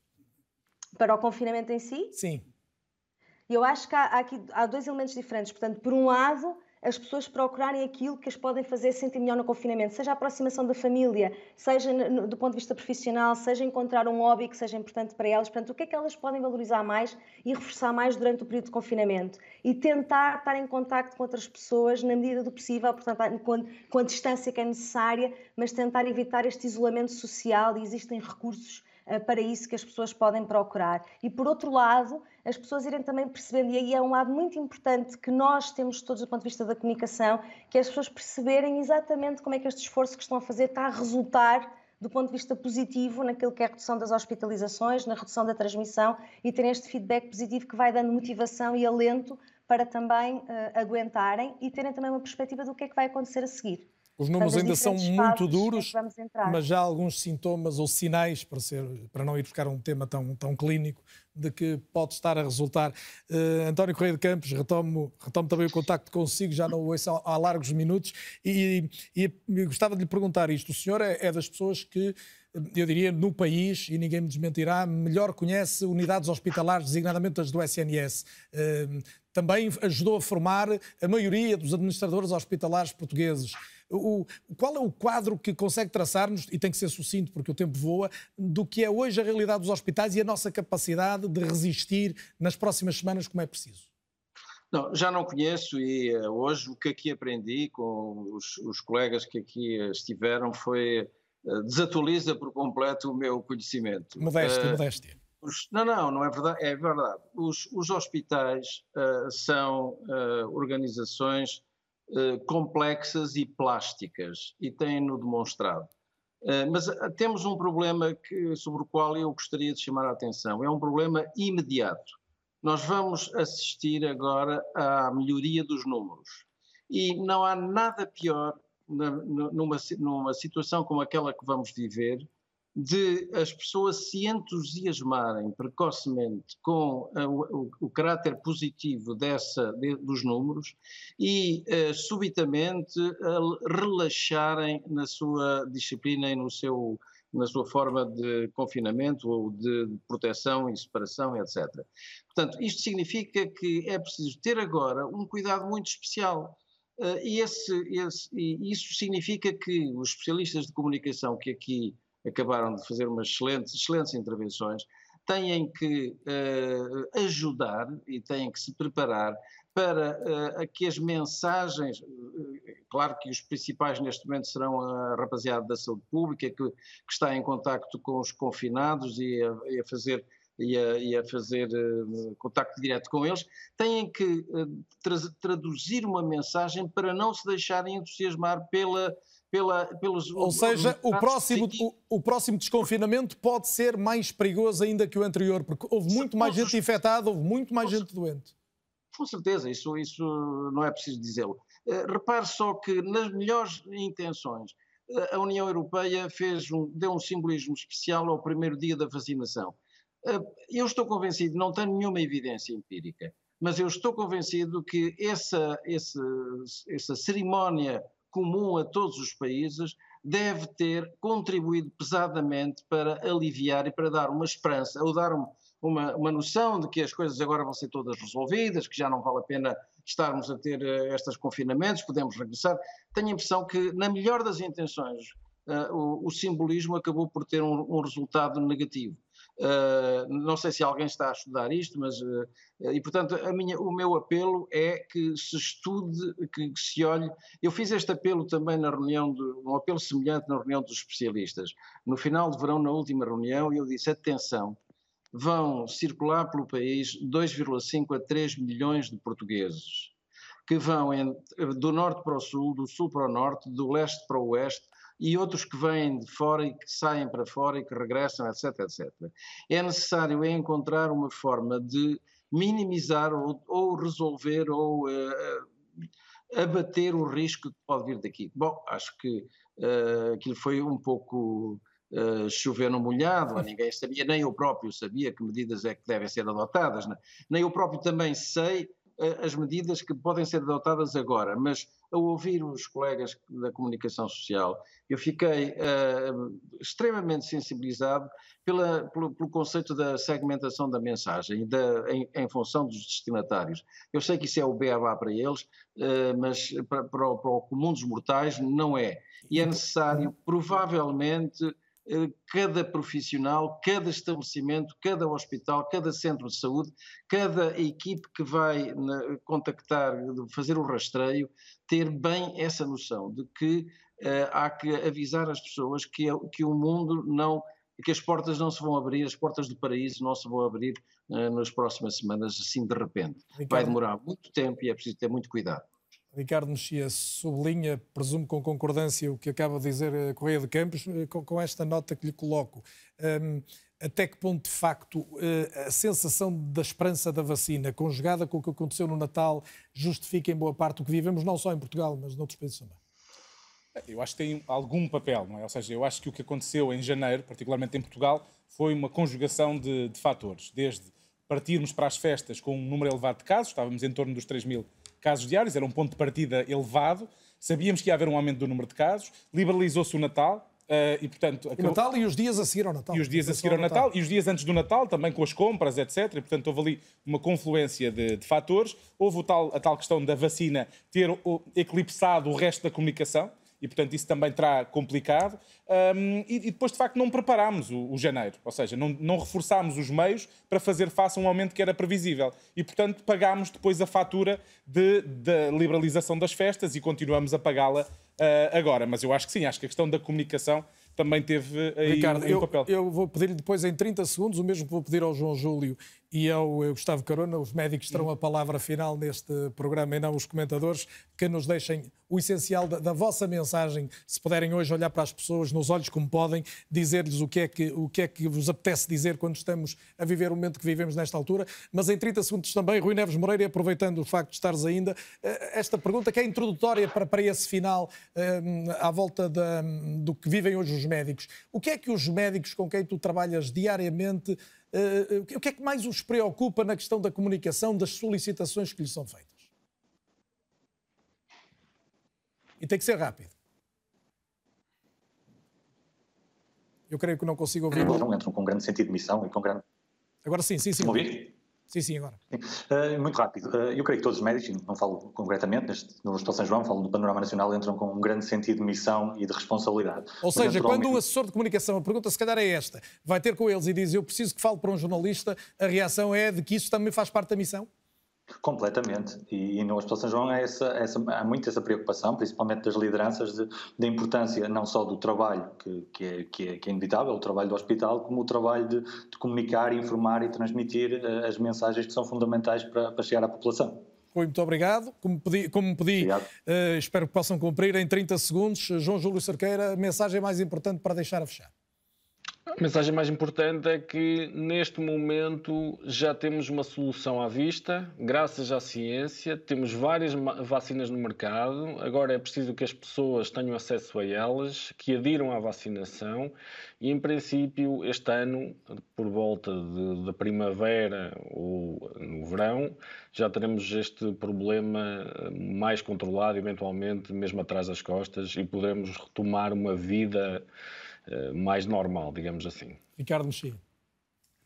Para o confinamento em si? Sim. Eu acho que há, há aqui há dois elementos diferentes. Portanto, por um lado, as pessoas procurarem aquilo que as podem fazer sentir melhor no confinamento, seja a aproximação da família, seja do ponto de vista profissional, seja encontrar um hobby que seja importante para elas. Portanto, o que é que elas podem valorizar mais e reforçar mais durante o período de confinamento? E tentar estar em contato com outras pessoas na medida do possível, portanto, com, com a distância que é necessária, mas tentar evitar este isolamento social e existem recursos eh, para isso que as pessoas podem procurar. E por outro lado, as pessoas irem também percebendo, e aí é um lado muito importante que nós temos todos do ponto de vista da comunicação, que é as pessoas perceberem exatamente como é que este esforço que estão a fazer está a resultar do ponto de vista positivo naquilo que é a redução das hospitalizações, na redução da transmissão e terem este feedback positivo que vai dando motivação e alento para também uh, aguentarem e terem também uma perspectiva do que é que vai acontecer a seguir. Os números ainda são muito duros, mas já há alguns sintomas ou sinais, para, ser, para não ir buscar um tema tão, tão clínico, de que pode estar a resultar. Uh, António Correia de Campos, retomo, retomo também o contacto consigo, já não o ouço há, há largos minutos, e, e, e, gostava de lhe perguntar isto. O senhor é, é das pessoas que eu diria, no país, e ninguém me desmentirá, melhor conhece unidades hospitalares, designadamente as do SNS. Eh, também ajudou a formar a maioria dos administradores hospitalares portugueses. O, qual é o quadro que consegue traçar-nos, e tem que ser sucinto porque o tempo voa, do que é hoje a realidade dos hospitais e a nossa capacidade de resistir nas próximas semanas como é preciso? Não, já não conheço e uh, hoje o que aqui aprendi com os, os colegas que aqui estiveram foi uh, desatualiza por completo o meu conhecimento. Modéstia, uh, modéstia. Os, não, não, não é verdade. É verdade. Os, os hospitais são organizações eh, complexas e plásticas, e têm-no demonstrado. Uh, mas uh, temos um problema que, sobre o qual eu gostaria de chamar a atenção. É um problema imediato. Nós vamos assistir agora à melhoria dos números. E não há nada pior numa, numa situação como aquela que vamos viver de as pessoas se entusiasmarem precocemente com uh, o, o, caráter positivo dessa, de, dos números e uh, subitamente uh, relaxarem na sua disciplina e no seu, na sua forma de confinamento ou de proteção e separação, etc. Portanto, isto significa que é preciso ter agora um cuidado muito especial. Uh, e, esse, esse, e isso significa que os especialistas de comunicação que aqui acabaram de fazer umas excelentes, excelentes intervenções, têm que uh, ajudar e têm que se preparar para uh, que as mensagens, uh, claro que os principais neste momento serão a rapaziada da saúde pública, que, que está em contacto com os confinados e a, e a fazer e a, e a fazer uh, contacto direto com eles, têm que uh, tra traduzir uma mensagem para não se deixarem entusiasmar pela, pela, pelos. Ou seja, o próximo, o, o, próximo desconfinamento pode ser mais perigoso ainda que o anterior, porque houve muito mais gente infectada, houve muito mais gente doente. Com certeza, isso, isso não é preciso dizê-lo. Uh, repare só que, nas melhores intenções, uh, a União Europeia fez um, deu um simbolismo especial ao primeiro dia da vacinação. Uh, eu estou convencido, não tenho nenhuma evidência empírica, mas eu estou convencido que essa, essa, essa cerimónia comum a todos os países, deve ter contribuído pesadamente para aliviar e para dar uma esperança, ou dar uma, uma noção de que as coisas agora vão ser todas resolvidas, que já não vale a pena estarmos a ter uh, estes confinamentos, podemos regressar. Tenho a impressão que, na melhor das intenções, uh, o, o, simbolismo acabou por ter um, um resultado negativo. Uh, não sei se alguém está a estudar isto, mas uh, e portanto minha, o meu apelo é que se estude, que, que, se olhe. Eu fiz este apelo também na reunião, de, um apelo semelhante na reunião dos especialistas. No final de verão, na última reunião, eu disse atenção, vão circular pelo país 2,5 a 3 milhões de portugueses que vão do norte para o sul, do sul para o norte, do leste para o oeste, e outros que vêm de fora e que saem para fora e que regressam, etc, etc. É necessário encontrar uma forma de minimizar ou, ou resolver ou uh, abater o risco que pode vir daqui. Bom, acho que uh, aquilo foi um pouco uh, chover no molhado, ninguém sabia, nem eu próprio sabia que medidas é que devem ser adotadas, né? nem eu próprio também sei as medidas que podem ser adotadas agora, mas ao ouvir os colegas da comunicação social, eu fiquei uh, extremamente sensibilizado pela, pelo, pelo, conceito da segmentação da mensagem da, em, em, função dos destinatários. Eu sei que isso é o beabá para eles, uh, mas para, para, o, para o comum dos mortais não é. E é necessário, provavelmente, cada profissional, cada estabelecimento, cada hospital, cada centro de saúde, cada equipe que vai contactar, fazer o rastreio, ter bem essa noção de que uh, há que avisar as pessoas que, que o mundo não que as portas não se vão abrir, as portas do paraíso não se vão abrir uh, nas próximas semanas, assim de repente. Ricardo. Vai demorar muito tempo e é preciso ter muito cuidado. Ricardo Mexia sublinha, presumo com concordância, o que acaba de dizer a Correia de Campos, eh, com, esta nota que lhe coloco. Um, até que ponto, de facto, eh, a sensação da esperança da vacina, conjugada com o que aconteceu no Natal, justifica em boa parte o que vivemos, não só em Portugal, mas noutros países também? Eu acho que tem algum papel, não é? Ou seja, eu acho que o que aconteceu em janeiro, particularmente em Portugal, foi uma conjugação de, de fatores. Desde partirmos para as festas com um número elevado de casos, estávamos em torno dos 3 mil casos diários, era um ponto de partida elevado. Sabíamos que ia haver um aumento do número de casos, liberalizou-se o Natal, Uh, e, portanto, acabou... o Natal e os dias a seguir ao Natal. E os dias a seguir ao Natal, Natal, e os dias antes do Natal, também com as compras, etc. E, portanto, houve ali uma confluência de, de fatores. Houve tal, a tal questão da vacina ter eclipsado o resto da comunicação e, portanto, isso também terá complicado. Um, e, e, depois, de facto, não preparámos o, o, janeiro, ou seja, não, não reforçámos os meios para fazer face a um aumento que era previsível. E, portanto, pagámos depois a fatura de, de liberalização das festas e continuamos a pagá-la uh, agora. Mas eu acho que sim, acho que a questão da comunicação também teve aí Ricardo, um, eu, papel. Eu vou pedir-lhe depois, em 30 segundos, o mesmo que vou pedir ao João Júlio e ao Gustavo Carona, os médicos terão a palavra final neste programa e não os comentadores, que nos deixem o essencial da, da, vossa mensagem, se puderem hoje olhar para as pessoas nos olhos como podem, dizer-lhes o que, é que, o que é que vos apetece dizer quando estamos a viver o momento que vivemos nesta altura. Mas em 30 segundos também, Rui Neves Moreira, aproveitando o facto de estares ainda, eh, esta pergunta que é introdutória para, para esse final, eh, à volta da, do que vivem hoje os médicos. O que é que os médicos com quem tu trabalhas diariamente o que é que mais os preocupa na questão da comunicação, das solicitações que lhes são feitas? E tem que ser rápido. Eu creio que não consigo ouvir. Não entram com um grande sentido de missão e com grande. Agora sim, sim, sim. Ouvir? Sim, sim, agora. Uh, muito rápido. Uh, eu creio que todos os médicos, não falo concretamente neste, no Hospital São João, falo do panorama nacional, entram com um grande sentido de missão e de responsabilidade. Ou seja, quando um assessor de comunicação, a pergunta se calhar é esta, vai ter com eles e diz eu preciso que fale para um jornalista, a reação é de que isso também faz parte da missão? Completamente. E, e no Hospital São João há, essa, essa, há muito essa preocupação, principalmente das lideranças, da importância não só do trabalho, que, que, é, que, é, que é inevitável, o trabalho do hospital, como o trabalho de, de comunicar, informar e transmitir uh, as mensagens que são fundamentais para, para chegar à população. Rui, muito obrigado. Como pedi, como pedi uh, espero que possam cumprir em 30 segundos. João Júlio Cerqueira, a mensagem mais importante para deixar a fechar. A mensagem mais importante é que neste momento já temos uma solução à vista, graças à ciência, temos várias vacinas no mercado, agora é preciso que as pessoas tenham acesso a elas, que adiram à vacinação. E, em princípio, este ano, por volta da primavera ou no verão, já teremos este problema mais controlado, eventualmente mesmo atrás das costas, e poderemos retomar uma vida eh, mais normal, digamos assim. Ricardo Mexia.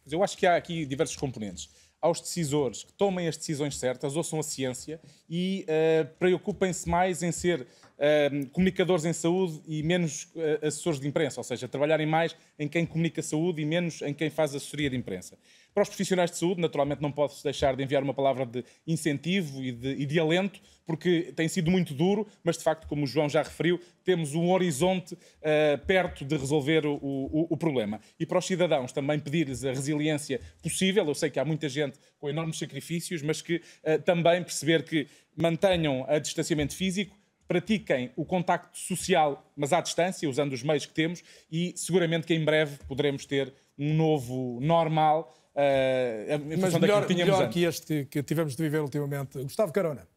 Eu acho que há aqui diversos componentes. Aos decisores que tomem as decisões certas, ouçam a ciência e uh, preocupem-se mais em ser uh, comunicadores em saúde e menos uh, assessores de imprensa, ou seja, trabalharem mais em quem comunica saúde e menos em quem faz assessoria de imprensa. Para os profissionais de saúde, naturalmente não posso deixar de enviar uma palavra de incentivo e de, e de, alento, porque tem sido muito duro, mas de facto, como o João já referiu, temos um horizonte uh, perto de resolver o, o, o, problema. E para os cidadãos também pedir-lhes a resiliência possível, eu sei que há muita gente com enormes sacrifícios, mas que uh, também perceber que mantenham a distanciamento físico, pratiquem o contacto social, mas à distância, usando os meios que temos, e seguramente que em breve poderemos ter um novo normal Uh, Mas melhor, que, melhor que este que tivemos de viver ultimamente. Gustavo Carona.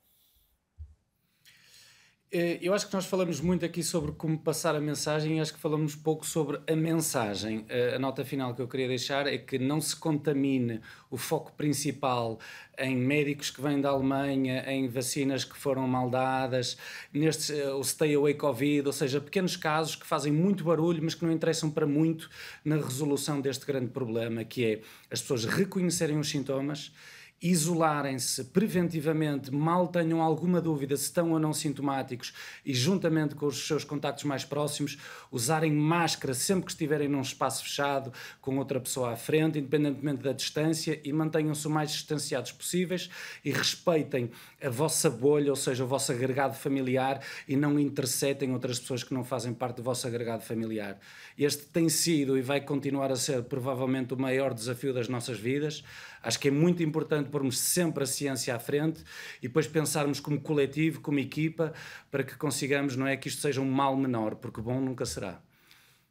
Eh, eu acho que nós falamos muito aqui sobre como passar a mensagem e acho que falamos pouco sobre a mensagem. Eh, a nota final que eu queria deixar é que não se contamine o foco principal em médicos que vêm da Alemanha, em vacinas que foram mal dadas, neste, eh, o Stay Away Covid, ou seja, pequenos casos que fazem muito barulho, mas que não interessam para muito na resolução deste grande problema, que é as pessoas reconhecerem os sintomas isolarem-se preventivamente, mal tenham alguma dúvida se estão ou não sintomáticos e, juntamente com os seus contactos mais próximos, usarem máscara sempre que estiverem num espaço fechado, com outra pessoa à frente, independentemente da distância, e mantenham-se o mais distanciados possíveis e respeitem a vossa bolha, ou seja, o vosso agregado familiar, e não interceptem outras pessoas que não fazem parte do vosso agregado familiar. Este tem sido e vai continuar a ser provavelmente o maior desafio das nossas vidas. Acho que é muito importante pormos sempre a ciência à frente e depois pensarmos como coletivo, como equipa, para que consigamos, não é que isto seja um mal menor, porque bom nunca será.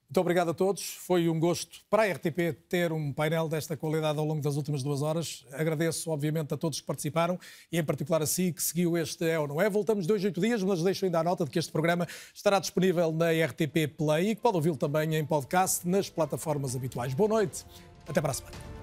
Muito obrigado a todos. Foi um gosto para a RTP ter um painel desta qualidade ao longo das últimas duas horas. Agradeço, obviamente, a todos que participaram e, em particular, a si que seguiu este É ou Não É. Voltamos dois, oito dias, mas deixo ainda a nota de que este programa estará disponível na RTP Play e que pode ouvi-lo também em podcast nas plataformas habituais. Boa noite. Até para a semana.